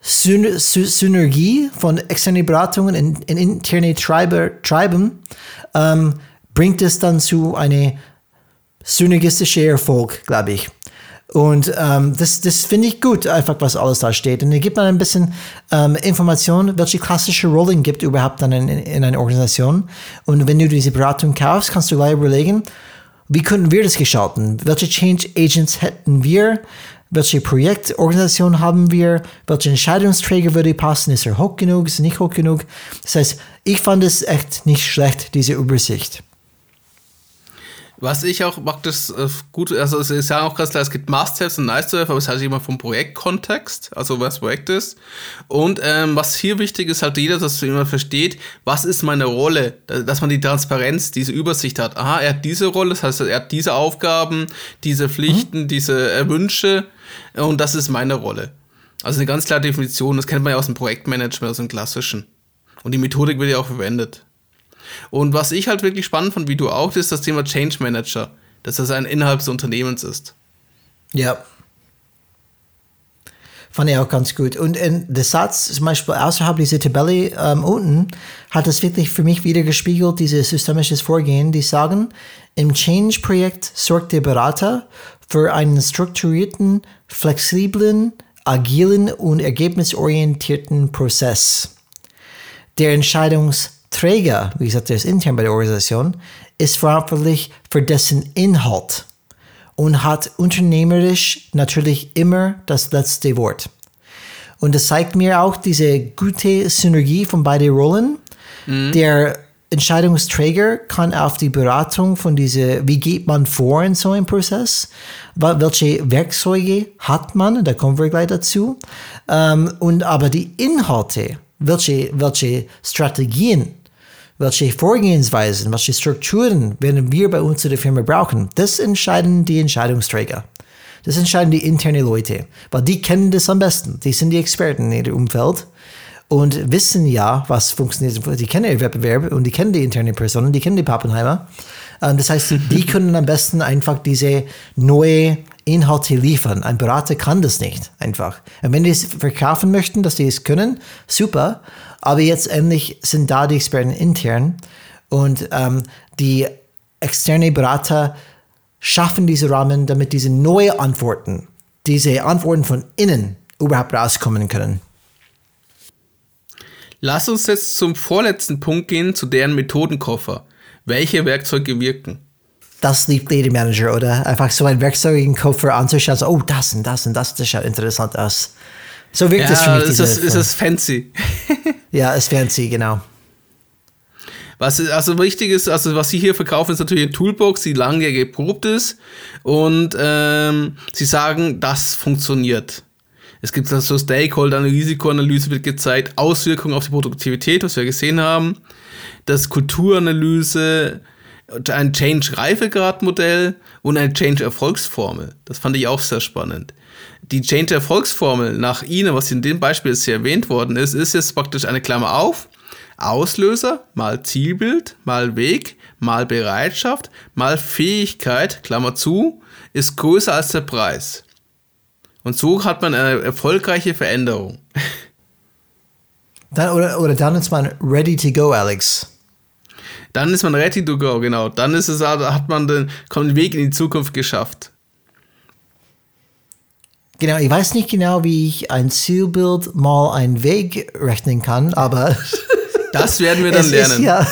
Synergie von externen Beratungen in, in interne Treiber, Treiben ähm, bringt es dann zu einem synergistischen Erfolg, glaube ich. Und ähm, das, das finde ich gut, einfach was alles da steht. Und da gibt man ein bisschen ähm, Informationen, welche klassische Rollen gibt überhaupt dann in, in einer Organisation. Und wenn du diese Beratung kaufst, kannst du gleich überlegen, wie könnten wir das gestalten? Welche Change Agents hätten wir? Welche Projektorganisation haben wir? Welche Entscheidungsträger würde passen? Ist er hoch genug? Ist er nicht hoch genug? Das heißt, ich fand es echt nicht schlecht, diese Übersicht. Was ich auch mag, das äh, gut, also es ist ja auch ganz klar, es gibt Must-Haves und Nice-to-Have, aber es heißt immer vom Projektkontext, also was Projekt ist. Und ähm, was hier wichtig ist, halt jeder, dass jemand versteht, was ist meine Rolle, dass man die Transparenz, diese Übersicht hat. Aha, er hat diese Rolle, das heißt, er hat diese Aufgaben, diese Pflichten, mhm. diese äh, Wünsche und das ist meine Rolle. Also eine ganz klare Definition, das kennt man ja aus dem Projektmanagement, aus dem klassischen. Und die Methodik wird ja auch verwendet. Und was ich halt wirklich spannend fand, wie du auch, ist das Thema Change Manager, dass das ein innerhalb des Unternehmens ist. Ja. Fand ich auch ganz gut. Und in der Satz, zum Beispiel außerhalb dieser Tabelle ähm, unten, hat es wirklich für mich wieder gespiegelt, dieses systemisches Vorgehen, die sagen, im Change-Projekt sorgt der Berater für einen strukturierten, flexiblen, agilen und ergebnisorientierten Prozess. Der Entscheidungs- Träger, wie gesagt, der ist intern bei der Organisation, ist verantwortlich für dessen Inhalt und hat unternehmerisch natürlich immer das letzte Wort. Und das zeigt mir auch diese gute Synergie von beiden Rollen. Mhm. Der Entscheidungsträger kann auf die Beratung von diese, wie geht man vor in so einem Prozess, welche Werkzeuge hat man, da kommen wir gleich dazu, ähm, und aber die Inhalte, welche, welche Strategien welche Vorgehensweisen, welche Strukturen werden wir bei uns in der Firma brauchen, das entscheiden die Entscheidungsträger. Das entscheiden die internen Leute, weil die kennen das am besten. Die sind die Experten in ihrem Umfeld und wissen ja, was funktioniert. Die kennen ihre Wettbewerbe und die kennen die internen Personen, die kennen die Pappenheimer. Ähm, das heißt, die *laughs* können am besten einfach diese neue Inhalte liefern. Ein Berater kann das nicht einfach. Und wenn die es verkaufen möchten, dass die es können, super. Aber jetzt endlich sind da die Experten intern und ähm, die externe Berater schaffen diese Rahmen, damit diese neuen Antworten, diese Antworten von innen überhaupt rauskommen können. Lass uns jetzt zum vorletzten Punkt gehen, zu deren Methodenkoffer. Welche Werkzeuge wirken? Das liebt jeder Manager, oder? Einfach so ein Werkzeugenkoffer anzuschauen, so, oh, das und das und das, das schaut interessant aus. So wirkt ja, es für mich. Ist es, ist es fancy? *laughs* ja, ist fancy, genau. Was also wichtig ist, also was sie hier verkaufen, ist natürlich eine Toolbox, die lange geprobt ist und ähm, sie sagen, das funktioniert. Es gibt also Stakeholder-Analyse, Risikoanalyse wird gezeigt, Auswirkungen auf die Produktivität, was wir gesehen haben, das Kulturanalyse, ein Change-Reifegrad-Modell und eine Change-Erfolgsformel. Das fand ich auch sehr spannend die Change-Erfolgsformel nach Ihnen, was in dem Beispiel jetzt hier erwähnt worden ist, ist jetzt praktisch eine Klammer auf. Auslöser mal Zielbild mal Weg mal Bereitschaft mal Fähigkeit, Klammer zu, ist größer als der Preis. Und so hat man eine erfolgreiche Veränderung. *laughs* Dann, oder, oder dann ist man ready to go, Alex. Dann ist man ready to go, genau. Dann ist es, hat man den, den Weg in die Zukunft geschafft. Genau, ich weiß nicht genau, wie ich ein Zielbild mal einen Weg rechnen kann, aber *laughs* das werden wir dann es lernen. Ist ja,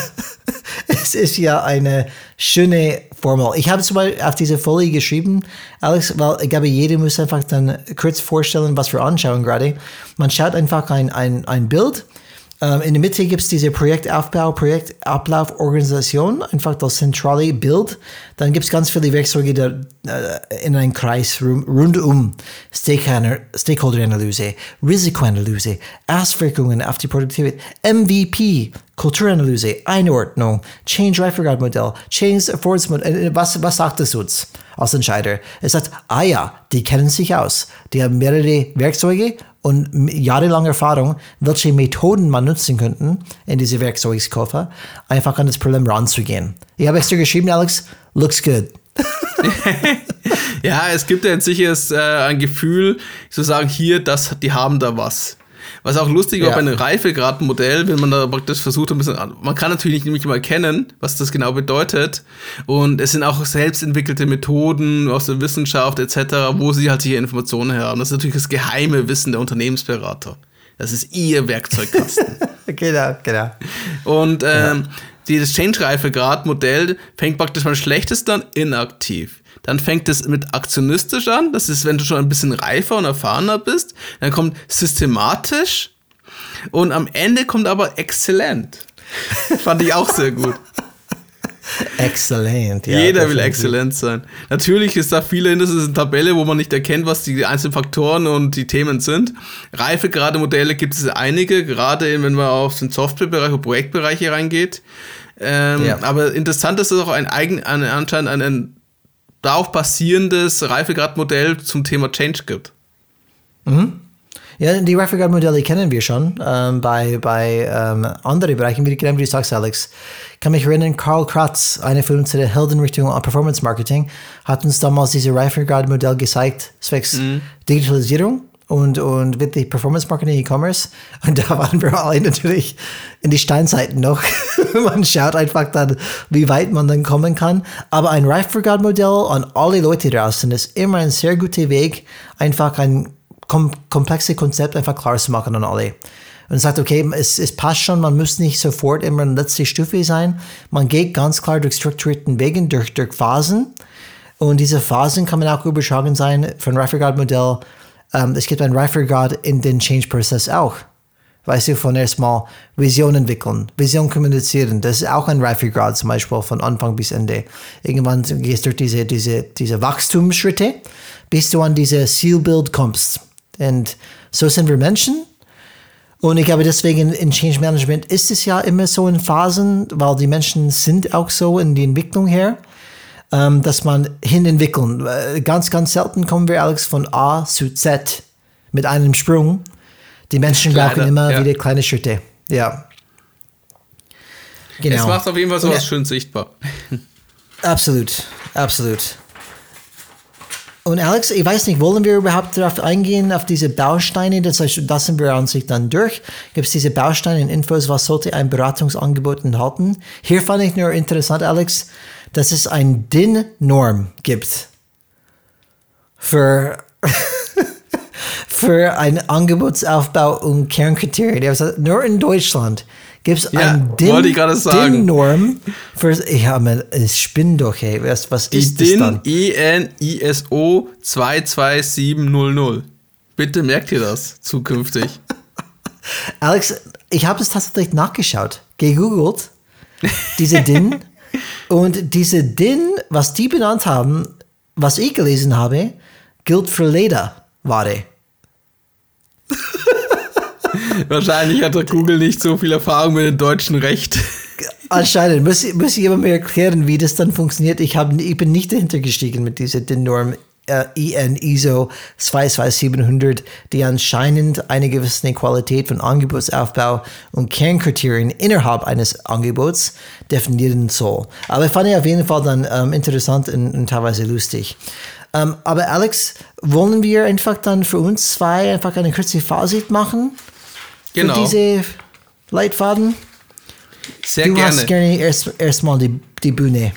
*laughs* es ist ja eine schöne Formel. Ich habe zum Beispiel auf diese Folie geschrieben, Alex, weil ich glaube, jeder muss einfach dann kurz vorstellen, was wir anschauen gerade. Man schaut einfach ein, ein, ein Bild in der Mitte gibt es diese Projektaufbau, Projektablauf-Organisation, einfach das zentrale Bild. Dann gibt es ganz viele Werkzeuge äh, in einem Kreis rundum. Stakeholder-Analyse, Risikoanalyse, Auswirkungen auf die Produktivität, MVP, Kulturanalyse, Einordnung, Change-Reifegrad-Modell, Change-Erfolgsmodell. Äh, was, was sagt es uns als Entscheider? Es sagt, ah ja, die kennen sich aus. Die haben mehrere Werkzeuge und jahrelange Erfahrung, welche Methoden man nutzen könnte in diese Werkzeugkoffer, einfach an das Problem ranzugehen. Ich habe extra geschrieben, Alex, looks good. *laughs* ja, es gibt ja sicher äh, ein Gefühl, zu sagen, hier, das, die haben da was. Was auch lustig war ja. bei einem Reifegradmodell, wenn man da praktisch versucht, ein bisschen, man kann natürlich nicht immer erkennen, was das genau bedeutet. Und es sind auch selbstentwickelte Methoden aus der Wissenschaft etc., wo sie halt hier Informationen haben. Das ist natürlich das geheime Wissen der Unternehmensberater. Das ist ihr Werkzeugkasten. *laughs* genau, genau. Und ähm, ja. dieses Change-Reifegrad-Modell fängt praktisch beim schlechtesten an inaktiv. Dann fängt es mit aktionistisch an. Das ist, wenn du schon ein bisschen reifer und erfahrener bist. Dann kommt systematisch. Und am Ende kommt aber exzellent. *laughs* Fand ich auch sehr gut. Exzellent, ja. Jeder will exzellent sein. Natürlich ist da viele das ist eine Tabelle, wo man nicht erkennt, was die einzelnen Faktoren und die Themen sind. Reifegrade Modelle gibt es einige, gerade wenn man auf den Softwarebereich und Projektbereiche reingeht. Ähm, ja. Aber interessant ist, dass es auch ein eigen, ein, anscheinend ein, darauf basierendes Reifegradmodell zum Thema Change gibt. Mhm. Ja, die Reifegradmodelle kennen wir schon ähm, bei, bei ähm, anderen Bereichen, wie, genau wie du sagst, Alex. Ich kann mich erinnern, Karl Kratz, einer von unseren Heldenrichtungen an Performance Marketing, hat uns damals dieses Reifegrad-Modell gezeigt, zwecks mhm. Digitalisierung und, und wirklich Performance Marketing E-Commerce. Und da waren wir alle natürlich in die Steinzeiten noch. *laughs* man schaut einfach dann, wie weit man dann kommen kann. Aber ein Reifegrad Modell an alle Leute draußen ist immer ein sehr guter Weg, einfach ein kom komplexes Konzept einfach klar zu machen an alle. Und sagt, okay, es, es passt schon, man muss nicht sofort immer in letzte Stufe sein. Man geht ganz klar durch strukturierten Wegen, durch, durch Phasen. Und diese Phasen kann man auch überschlagen sein von Reifegrad Modell ähm, es gibt ein Reifegrad in den Change-Prozess auch. Weißt du, von erstmal Vision entwickeln, Vision kommunizieren, das ist auch ein Reifegrad zum Beispiel von Anfang bis Ende. Irgendwann gehst du durch diese, diese, diese Wachstumsschritte, bis du an diese Zielbild kommst. Und so sind wir Menschen. Und ich glaube, deswegen in Change Management ist es ja immer so in Phasen, weil die Menschen sind auch so in die Entwicklung her ähm, dass man hinentwickeln. Äh, ganz, ganz selten kommen wir, Alex, von A zu Z mit einem Sprung. Die Menschen Kleine, brauchen immer ja. wieder kleine Schritte. Ja. Genau. Es macht auf jeden Fall sowas schön sichtbar. *laughs* Absolut, absolut. Und Alex, ich weiß nicht, wollen wir überhaupt darauf eingehen, auf diese Bausteine? Das heißt, das sind wir an sich dann durch. Gibt es diese Bausteine und Infos, was sollte ein Beratungsangebot enthalten? Hier fand ich nur interessant, Alex, dass es ein DIN-Norm gibt für, *laughs* für einen Angebotsaufbau und Kernkriterien. Also nur in Deutschland gibt es ja, ein DIN-Norm für. Ja, man, es spinnt doch, hey. Was, was Die ist DIN das dann? IN-ISO 22700. Bitte merkt ihr das zukünftig. *laughs* Alex, ich habe es tatsächlich nachgeschaut, gegoogelt. Diese *laughs* DIN Und diese DIN, was die benannt haben, was ich gelesen habe, gilt für Lederware. *laughs* Wahrscheinlich hat der Google nicht so viel Erfahrung mit dem deutschen Recht. Anscheinend. Muss, muss ich aber mir erklären, wie das dann funktioniert. Ich, hab, ich bin nicht dahinter gestiegen mit dieser DIN-Norm EN ISO 22700, die anscheinend eine gewisse Qualität von Angebotsaufbau und Kernkriterien innerhalb eines Angebots definieren soll. Aber ich fand ich auf jeden Fall dann ähm, interessant und, und, teilweise lustig. Ähm, aber Alex, wollen wir einfach dann für uns zwei einfach eine kurze Fazit machen? Genau. Für diese Leitfaden? Sehr du gerne. Du hast gerne erstmal erst die, die Bühne.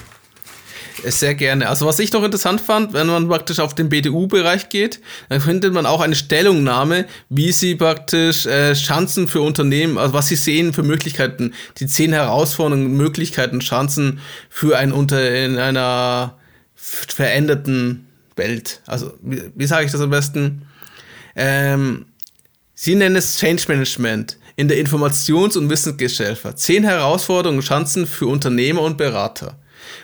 Sehr gerne. Also was ich noch interessant fand, wenn man praktisch auf den BDU-Bereich geht, dann findet man auch eine Stellungnahme, wie sie praktisch äh, Chancen für Unternehmen, also was sie sehen für Möglichkeiten, die zehn Herausforderungen, Möglichkeiten, Chancen für ein Unter in einer veränderten Welt. Also wie, wie sage ich das am besten? Ähm, sie nennen es Change Management in der Informations- und Wissensgesellschaft. Zehn Herausforderungen und Chancen für Unternehmer und Berater.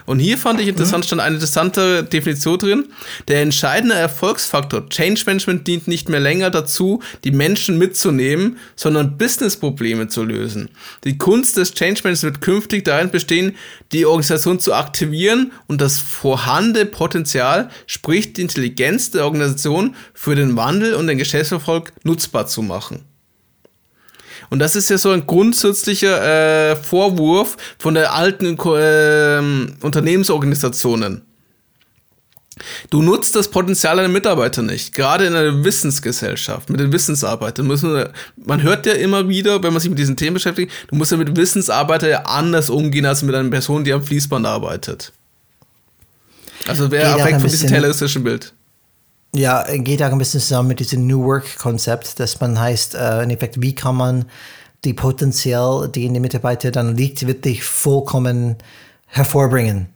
Und hier fand ich interessant, stand eine interessante Definition drin. Der entscheidende Erfolgsfaktor Change Management dient nicht mehr länger dazu, die Menschen mitzunehmen, sondern Businessprobleme zu lösen. Die Kunst des Change Managements wird künftig darin bestehen, die Organisation zu aktivieren und das vorhandene Potenzial, sprich die Intelligenz der Organisation für den Wandel und den Geschäftserfolg nutzbar zu machen. Und das ist ja so ein grundsätzlicher äh, Vorwurf von der alten äh, Unternehmensorganisationen. Du nutzt das Potenzial deiner Mitarbeiter nicht, gerade in einer Wissensgesellschaft, mit den Wissensarbeitern. Müssen, man hört ja immer wieder, wenn man sich mit diesen Themen beschäftigt, du musst ja mit Wissensarbeitern ja anders umgehen als mit einer Person, die am Fließband arbeitet. Also wer weg von diesem tayloristischen Bild. Ja, geht auch ein bisschen zusammen mit diesem New Work-Konzept, dass man heißt, äh, in Effekt, wie kann man die Potenzial, die in den Mitarbeitern dann liegt, wirklich vollkommen hervorbringen.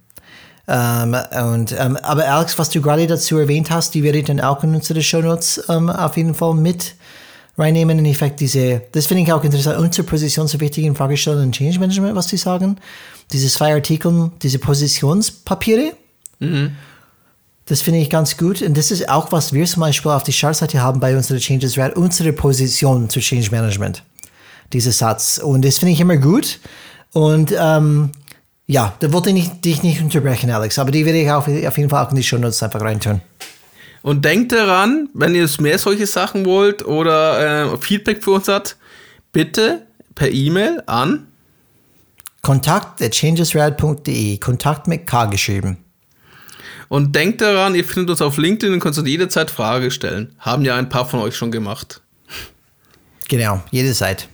Ähm, und, ähm, aber Alex, was du gerade dazu erwähnt hast, die werde ich dann auch in unsere Show Notes ähm, auf jeden Fall mit reinnehmen. In Effekt, diese, das finde ich auch interessant, unsere Position so wichtig in Fragestellungen und Change Management, was die sagen. Diese zwei Artikel, diese Positionspapiere. Mhm. Das finde ich ganz gut. Und das ist auch, was wir zum Beispiel auf die Startseite haben bei unserer Changes Red, unsere Position zu Change Management. Dieser Satz. Und das finde ich immer gut. Und ähm, ja, da wollte ich nicht, dich nicht unterbrechen, Alex, aber die werde ich auf, auf jeden Fall auch in die Show Notes einfach reintun. Und denkt daran, wenn ihr mehr solche Sachen wollt oder äh, Feedback für uns habt, bitte per E-Mail an kontakt.changesrad.de, Kontakt mit K geschrieben. Und denkt daran, ihr findet uns auf LinkedIn und könnt uns jederzeit Frage stellen. Haben ja ein paar von euch schon gemacht. Genau, jederzeit.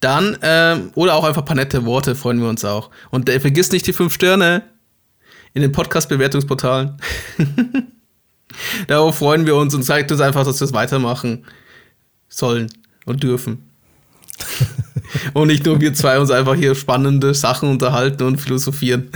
Dann, ähm, oder auch einfach ein paar nette Worte, freuen wir uns auch. Und äh, vergiss nicht die fünf Sterne in den Podcast-Bewertungsportalen. *laughs* Darauf freuen wir uns und zeigt uns einfach, dass wir es weitermachen sollen und dürfen. *laughs* und nicht nur wir zwei uns einfach hier spannende Sachen unterhalten und philosophieren.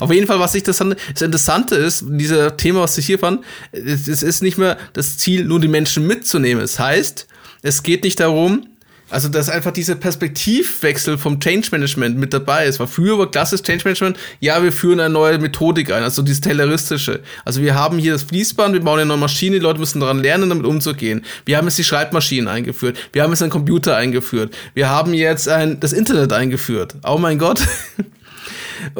Auf jeden Fall, was ich das, das Interessante ist, dieser Thema, was ich hier fand, es ist nicht mehr das Ziel, nur die Menschen mitzunehmen. Es heißt, es geht nicht darum, also, dass einfach dieser Perspektivwechsel vom Change Management mit dabei ist. Weil früher war klassisch Change Management, ja, wir führen eine neue Methodik ein, also dieses Tayloristische. Also, wir haben hier das Fließband, wir bauen eine neue Maschine, die Leute müssen daran lernen, damit umzugehen. Wir haben jetzt die Schreibmaschinen eingeführt. Wir haben jetzt einen Computer eingeführt. Wir haben jetzt ein, das Internet eingeführt. Oh mein Gott. *laughs*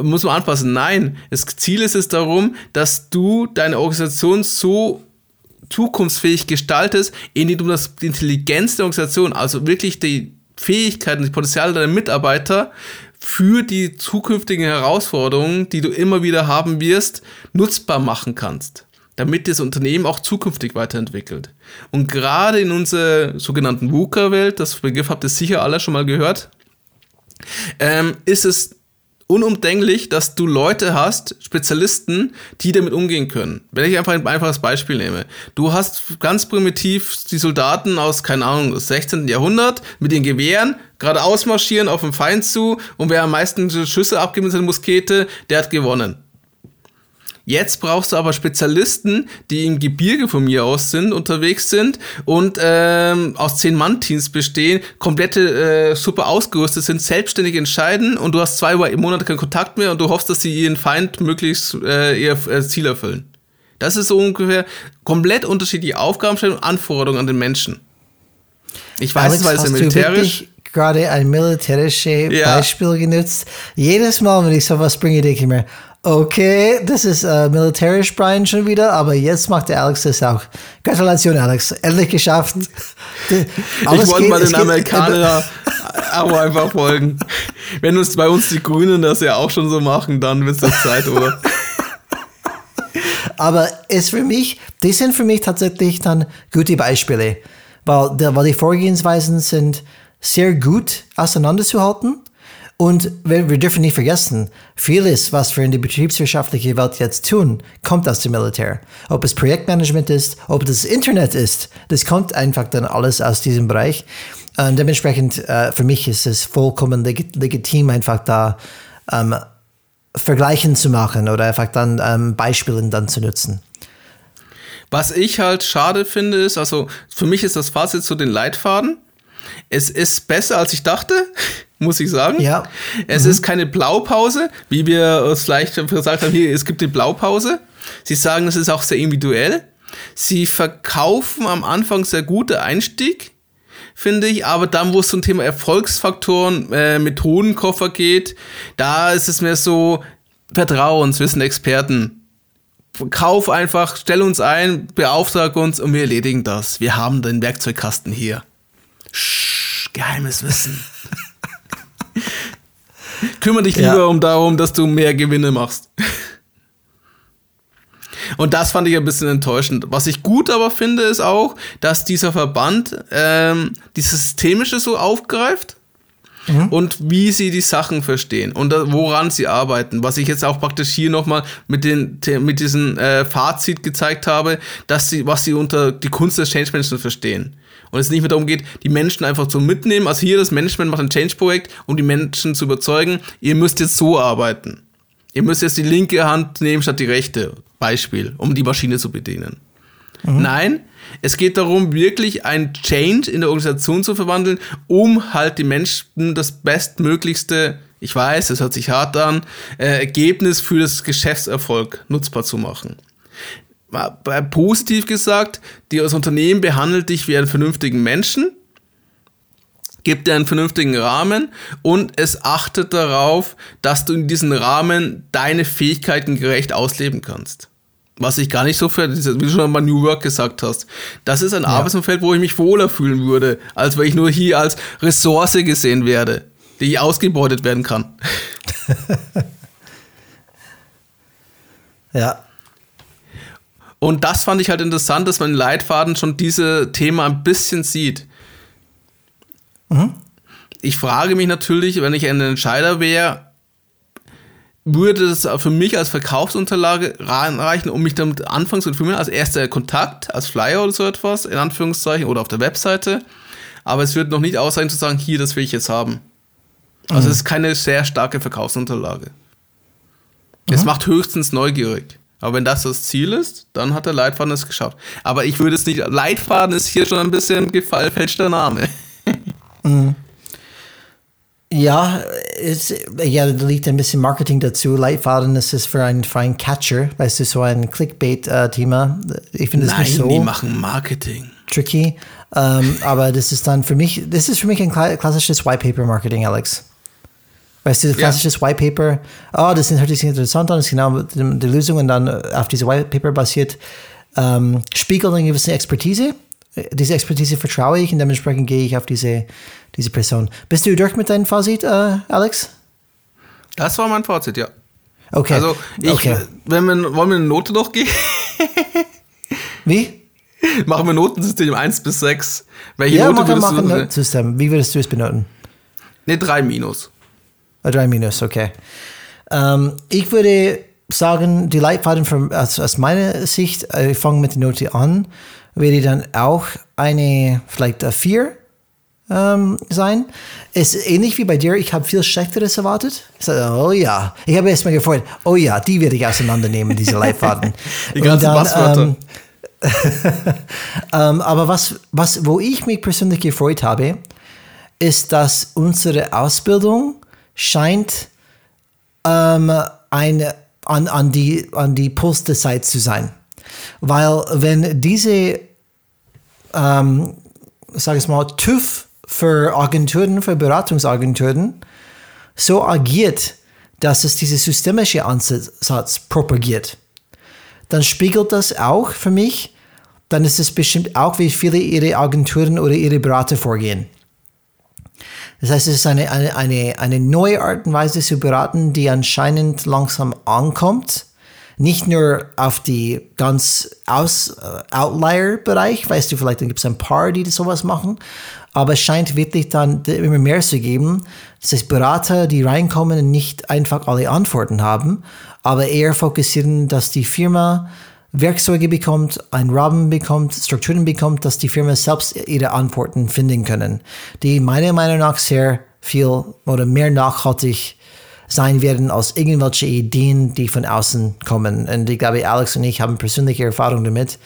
muss man anpassen. Nein, das Ziel ist es darum, dass du deine Organisation so zukunftsfähig gestaltest, indem du das, die Intelligenz der Organisation, also wirklich die Fähigkeiten, die Potenziale deiner Mitarbeiter für die zukünftigen Herausforderungen, die du immer wieder haben wirst, nutzbar machen kannst, damit das Unternehmen auch zukünftig weiterentwickelt. Und gerade in unserer sogenannten VUCA-Welt, das Begriff habt ihr sicher alle schon mal gehört, ähm, ist es unumdenklich, dass du Leute hast, Spezialisten, die damit umgehen können. Wenn ich einfach ein einfaches Beispiel nehme. Du hast ganz primitiv die Soldaten aus, keine Ahnung, des 16. Jahrhundert mit den Gewehren gerade ausmarschieren auf den Feind zu und wer am meisten Schüsse abgibt mit seiner Muskete, der hat gewonnen. Jetzt brauchst du aber Spezialisten, die im Gebirge von mir aus sind, unterwegs sind und ähm, aus zehn Mann-Teams bestehen, komplette äh, super ausgerüstet sind, selbstständig entscheiden und du hast zwei Monate keinen Kontakt mehr und du hoffst, dass sie ihren Feind möglichst äh, ihr äh, Ziel erfüllen. Das ist so ungefähr komplett unterschiedliche Aufgabenstellung und Anforderungen an den Menschen. Ich weiß, weil es ja militärisch gerade ein militärisches ja. Beispiel genutzt. Jedes Mal, wenn ich sowas bringe, denke ich mir, Okay, das ist äh, militärisch, Brian, schon wieder, aber jetzt macht der Alex das auch. Gratulation, Alex. Endlich geschafft. ich wollte mal den Amerikaner *laughs* aber einfach folgen. Wenn uns bei uns die Grünen das ja auch schon so machen, dann wird es Zeit, oder? *laughs* aber ist für mich, die sind für mich tatsächlich dann gute Beispiele, weil, weil die Vorgehensweisen sind sehr gut auseinanderzuhalten und wir, dürfen nicht vergessen, vieles, was wir in der betriebswirtschaftlichen Welt jetzt tun, kommt aus dem Militär. Ob es Projektmanagement ist, ob es Internet ist, das kommt einfach dann alles aus diesem Bereich. Und dementsprechend, äh, für mich ist es vollkommen legitim, einfach da ähm, Vergleichen zu machen oder einfach dann ähm, Beispielen dann zu nutzen. Was ich halt schade finde, ist, also für mich ist das Fazit zu den Leitfaden, es ist besser, als ich dachte, *laughs* muss ich sagen. Ja. Es mhm. ist keine Blaupause, wie wir uns vielleicht gesagt haben, hier, es gibt die Blaupause. Sie sagen, es ist auch sehr individuell. Sie verkaufen am Anfang sehr gute Einstieg, finde ich, aber dann, wo es zum Thema Erfolgsfaktoren, äh, Methodenkoffer geht, da ist es mehr so, vertrau uns, wir sind Experten. Kauf einfach, stell uns ein, beauftrag uns und wir erledigen das. Wir haben den Werkzeugkasten hier. Sch, geheimes Wissen. *laughs* Kümmere dich lieber ja. um darum, dass du mehr Gewinne machst. Und das fand ich ein bisschen enttäuschend. Was ich gut aber finde, ist auch, dass dieser Verband ähm, dieses Systemische so aufgreift mhm. und wie sie die Sachen verstehen und woran sie arbeiten. Was ich jetzt auch praktisch hier nochmal mit, mit diesem äh, Fazit gezeigt habe, dass sie, was sie unter die Kunst des Change Management verstehen. Und es nicht mehr darum geht, die Menschen einfach zu mitnehmen. Also hier das Management macht ein Change-Projekt, um die Menschen zu überzeugen, ihr müsst jetzt so arbeiten. Ihr müsst jetzt die linke Hand nehmen statt die rechte. Beispiel, um die Maschine zu bedienen. Mhm. Nein, es geht darum, wirklich ein Change in der Organisation zu verwandeln, um halt die Menschen das bestmöglichste, ich weiß, es hört sich hart an, äh, Ergebnis für das Geschäftserfolg nutzbar zu machen. Positiv gesagt, das Unternehmen behandelt dich wie einen vernünftigen Menschen, gibt dir einen vernünftigen Rahmen und es achtet darauf, dass du in diesem Rahmen deine Fähigkeiten gerecht ausleben kannst. Was ich gar nicht so für, wie du schon mal New Work gesagt hast. Das ist ein ja. Arbeitsumfeld, wo ich mich wohler fühlen würde, als wenn ich nur hier als Ressource gesehen werde, die ausgebeutet werden kann. *laughs* ja. Und das fand ich halt interessant, dass man in Leitfaden schon diese Thema ein bisschen sieht. Mhm. Ich frage mich natürlich, wenn ich ein Entscheider wäre, würde es für mich als Verkaufsunterlage reichen, um mich damit anfangen zu informieren, als erster Kontakt, als Flyer oder so etwas, in Anführungszeichen, oder auf der Webseite. Aber es wird noch nicht ausreichen zu sagen, hier, das will ich jetzt haben. Also mhm. es ist keine sehr starke Verkaufsunterlage. Mhm. Es macht höchstens neugierig. Aber wenn das das Ziel ist, dann hat der Leitfaden es geschafft. Aber ich würde es nicht. Leitfaden ist hier schon ein bisschen gefälschter Name. mhm. Ja, es, ja, da liegt ein bisschen Marketing dazu. Leitfaden ist es für einen, für einen Catcher, weißt du, so ein Clickbait-Thema. ich finde es nicht so. die machen Marketing. Tricky. Um, ähm, aber das ist dann für mich, das ist für mich ein klassisches White Paper Marketing, Alex. Weißt du, klassisches ja. White Paper, oh, das hört sich interessant an, das ist genau die, Lösung und dann auf diese White Paper basiert, ähm, spiegelt eine gewisse Expertise. Diese Expertise vertraue ich und dementsprechend gehe ich auf diese diese Person. Bist du durch mit deinem Fazit, äh, Alex? Das war mein Fazit, ja. Okay. Also, ich, okay. Wenn wir, wollen wir eine Note noch gehen? *laughs* Wie? Machen wir Notensystem 1 bis 6. Welche ja, Note würdest machen du? Notensystem. Wie würdest du es benoten? Ne, 3 minus. 3 minus, okay. Ähm, ich würde sagen, die Leitfaden von, aus, aus meiner Sicht, äh, ich fange mit der Note an, wäre dann auch eine, vielleicht eine 4 ähm, sein. Ist ähnlich wie bei dir, ich habe viel Schlechteres erwartet. Ich sage, oh ja. Ich habe erstmal gefreut, oh ja, die werde ich auseinandernehmen, diese Leitfaden. *laughs* die ganzen Passwörter. Ähm, *laughs* ähm, aber was, was, wo ich mich persönlich gefreut habe, ist, dass unsere Ausbildung scheint ähm, eine, an, an, die, an die Puls der Zeit zu sein. Weil wenn diese, ähm, sag ich mal, TÜV für Agenturen, für Beratungsagenturen so agiert, dass es diese systemische Ansatz propagiert, dann spiegelt das auch für mich, dann ist es bestimmt auch, wie viele ihre Agenturen oder ihre Berater vorgehen. Das heißt, es ist eine, eine, eine, eine neue Art und Weise zu beraten, die anscheinend langsam ankommt. Nicht nur auf die ganz Aus, uh, Outlier-Bereich, weißt du, vielleicht gibt es ein paar, die sowas machen, aber es scheint wirklich dann immer mehr zu geben. Das heißt, Berater, die reinkommen und nicht einfach alle Antworten haben, aber eher fokussieren, dass die Firma Werkzeuge bekommt, einen Rahmen bekommt, Strukturen bekommt, dass die Firma selbst ihre Antworten finden können, die meiner Meinung nach sehr viel oder mehr nachhaltig sein werden als irgendwelche Ideen, die von außen kommen. Und ich glaube, Alex und ich haben persönliche Erfahrung damit.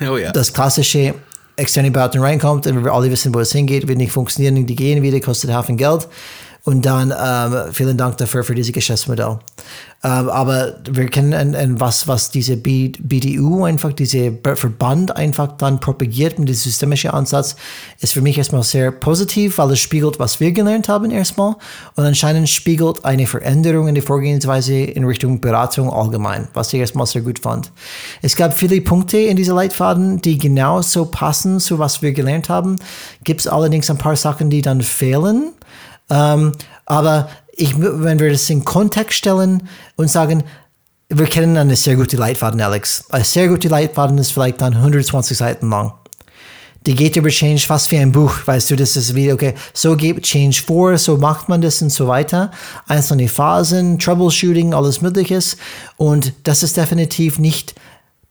Oh ja. Das klassische externe Beratung reinkommt, dann wir alle wissen, wo es hingeht, wird nicht funktionieren, die gehen wieder, kostet Haufen Geld. Und dann ähm, vielen Dank dafür für dieses Geschäftsmodell. Ähm, aber wir kennen was, was diese BDU einfach, diese Verband einfach dann propagiert mit dem systemischen Ansatz, ist für mich erstmal sehr positiv, weil es spiegelt, was wir gelernt haben erstmal. Und anscheinend spiegelt eine Veränderung in der Vorgehensweise in Richtung Beratung allgemein, was ich erstmal sehr gut fand. Es gab viele Punkte in dieser Leitfaden, die genauso passen zu was wir gelernt haben. Gibt es allerdings ein paar Sachen, die dann fehlen. Ähm, aber ich, wenn wir das in Kontext stellen und sagen, wir kennen eine sehr gute Leitfaden, Alex. Eine sehr gute Leitfaden ist vielleicht dann 120 Seiten lang. Die geht über Change fast wie ein Buch, weißt du, das ist wie, okay, so geht Change vor, so macht man das und so weiter. Einzelne Phasen, Troubleshooting, alles Mögliches. Und das ist definitiv nicht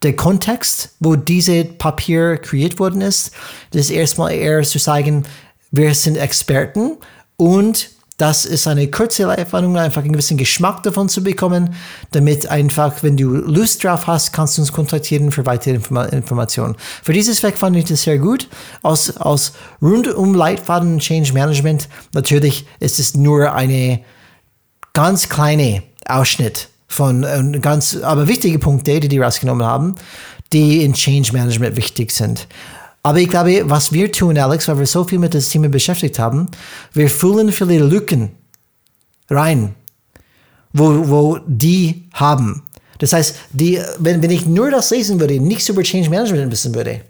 der Kontext, wo diese Papier kreiert worden ist. Das ist erstmal eher zu sagen, wir sind Experten und das ist eine kurze Live-Warnung, einfach einen gewissen Geschmack davon zu bekommen, damit einfach, wenn du Lust drauf hast, kannst du uns kontaktieren für weitere Informa Informationen. Für dieses Zweck fand ich das sehr gut. Aus, aus rundum Leitfaden Change Management, natürlich ist es nur eine ganz kleine Ausschnitt von äh, ganz, aber wichtige Punkte, die die rausgenommen haben, die in Change Management wichtig sind. Aber ich glaube, was wir tun, Alex, weil wir so viel mit dem Thema beschäftigt haben, wir füllen viele Lücken rein, wo, wo die haben. Das heißt, die, wenn, wenn ich nur das lesen würde, nichts über Change Management wissen würde,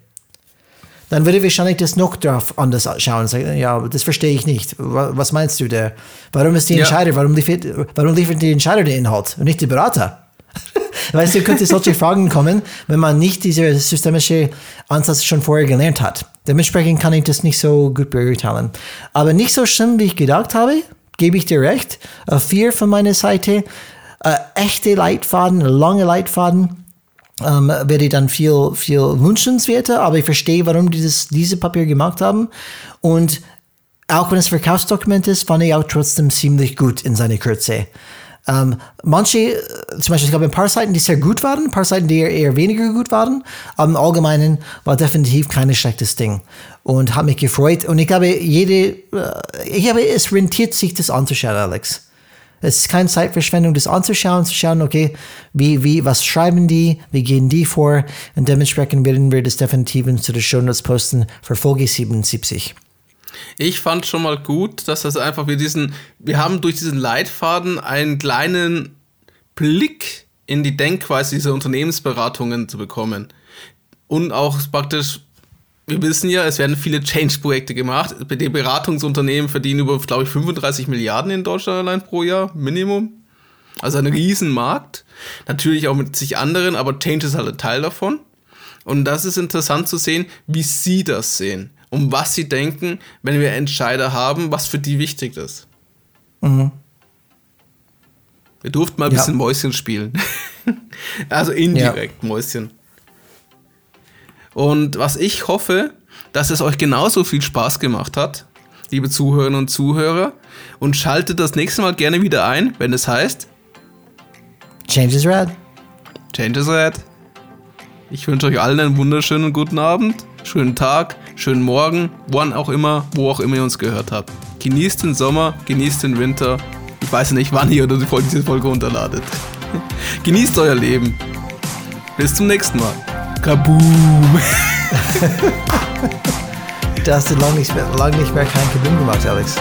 dann würde ich wahrscheinlich das noch drauf anders schauen und sagen, ja, das verstehe ich nicht. Was meinst du da? Warum ist die Entscheider, ja. warum, liefert, warum liefert die Entscheider den Inhalt und nicht die Berater? Weißt du, könnte solche *laughs* Fragen kommen, wenn man nicht diese systemische Ansatz schon vorher gelernt hat. Dementsprechend kann ich das nicht so gut beurteilen. Aber nicht so schlimm, wie ich gedacht habe, gebe ich dir recht. Vier von meiner Seite. Uh, echte Leitfaden, lange Leitfaden. Um, wäre dann viel, viel wünschenswerter, aber ich verstehe, warum die dieses, diese Papier gemacht haben. Und auch wenn es Verkaufsdokument ist, fand ich auch trotzdem ziemlich gut in seiner Kürze. Ähm, manche, äh, zum Beispiel, es gab ein paar Seiten, die sehr gut waren, ein paar Seiten, die eher weniger gut waren, aber im Allgemeinen war definitiv kein schlechtes Ding und hat mich gefreut. Und ich glaube, jede, äh, ich glaube, es rentiert sich, das anzuschauen, Alex. Es ist keine Zeitverschwendung, das anzuschauen, zu schauen, okay, wie, wie, was schreiben die, wie gehen die vor und dementsprechend werden wir das definitiv zu den Show Notes posten für Folge 77. Ich fand schon mal gut, dass das einfach wir diesen, wir haben durch diesen Leitfaden einen kleinen Blick in die Denkweise dieser Unternehmensberatungen zu bekommen. Und auch praktisch, wir wissen ja, es werden viele Change-Projekte gemacht. Die Beratungsunternehmen verdienen über, glaube ich, 35 Milliarden in Deutschland allein pro Jahr, Minimum. Also ein Riesenmarkt. Natürlich auch mit sich anderen, aber Change ist halt ein Teil davon. Und das ist interessant zu sehen, wie sie das sehen um was sie denken, wenn wir Entscheider haben, was für die wichtig ist. Mhm. Wir durften mal ein ja. bisschen Mäuschen spielen. *laughs* also indirekt ja. Mäuschen. Und was ich hoffe, dass es euch genauso viel Spaß gemacht hat, liebe Zuhörerinnen und Zuhörer. Und schaltet das nächste Mal gerne wieder ein, wenn es heißt Change is Red. Change is Red. Ich wünsche euch allen einen wunderschönen guten Abend, schönen Tag, schönen Morgen, wann auch immer, wo auch immer ihr uns gehört habt. Genießt den Sommer, genießt den Winter. Ich weiß nicht, wann ihr oder die Folge, diese Folge runterladet. *laughs* genießt euer Leben. Bis zum nächsten Mal. Kaboom! *laughs* da hast du lange nicht, mehr, lang nicht mehr kein Kaboom gemacht, Alex.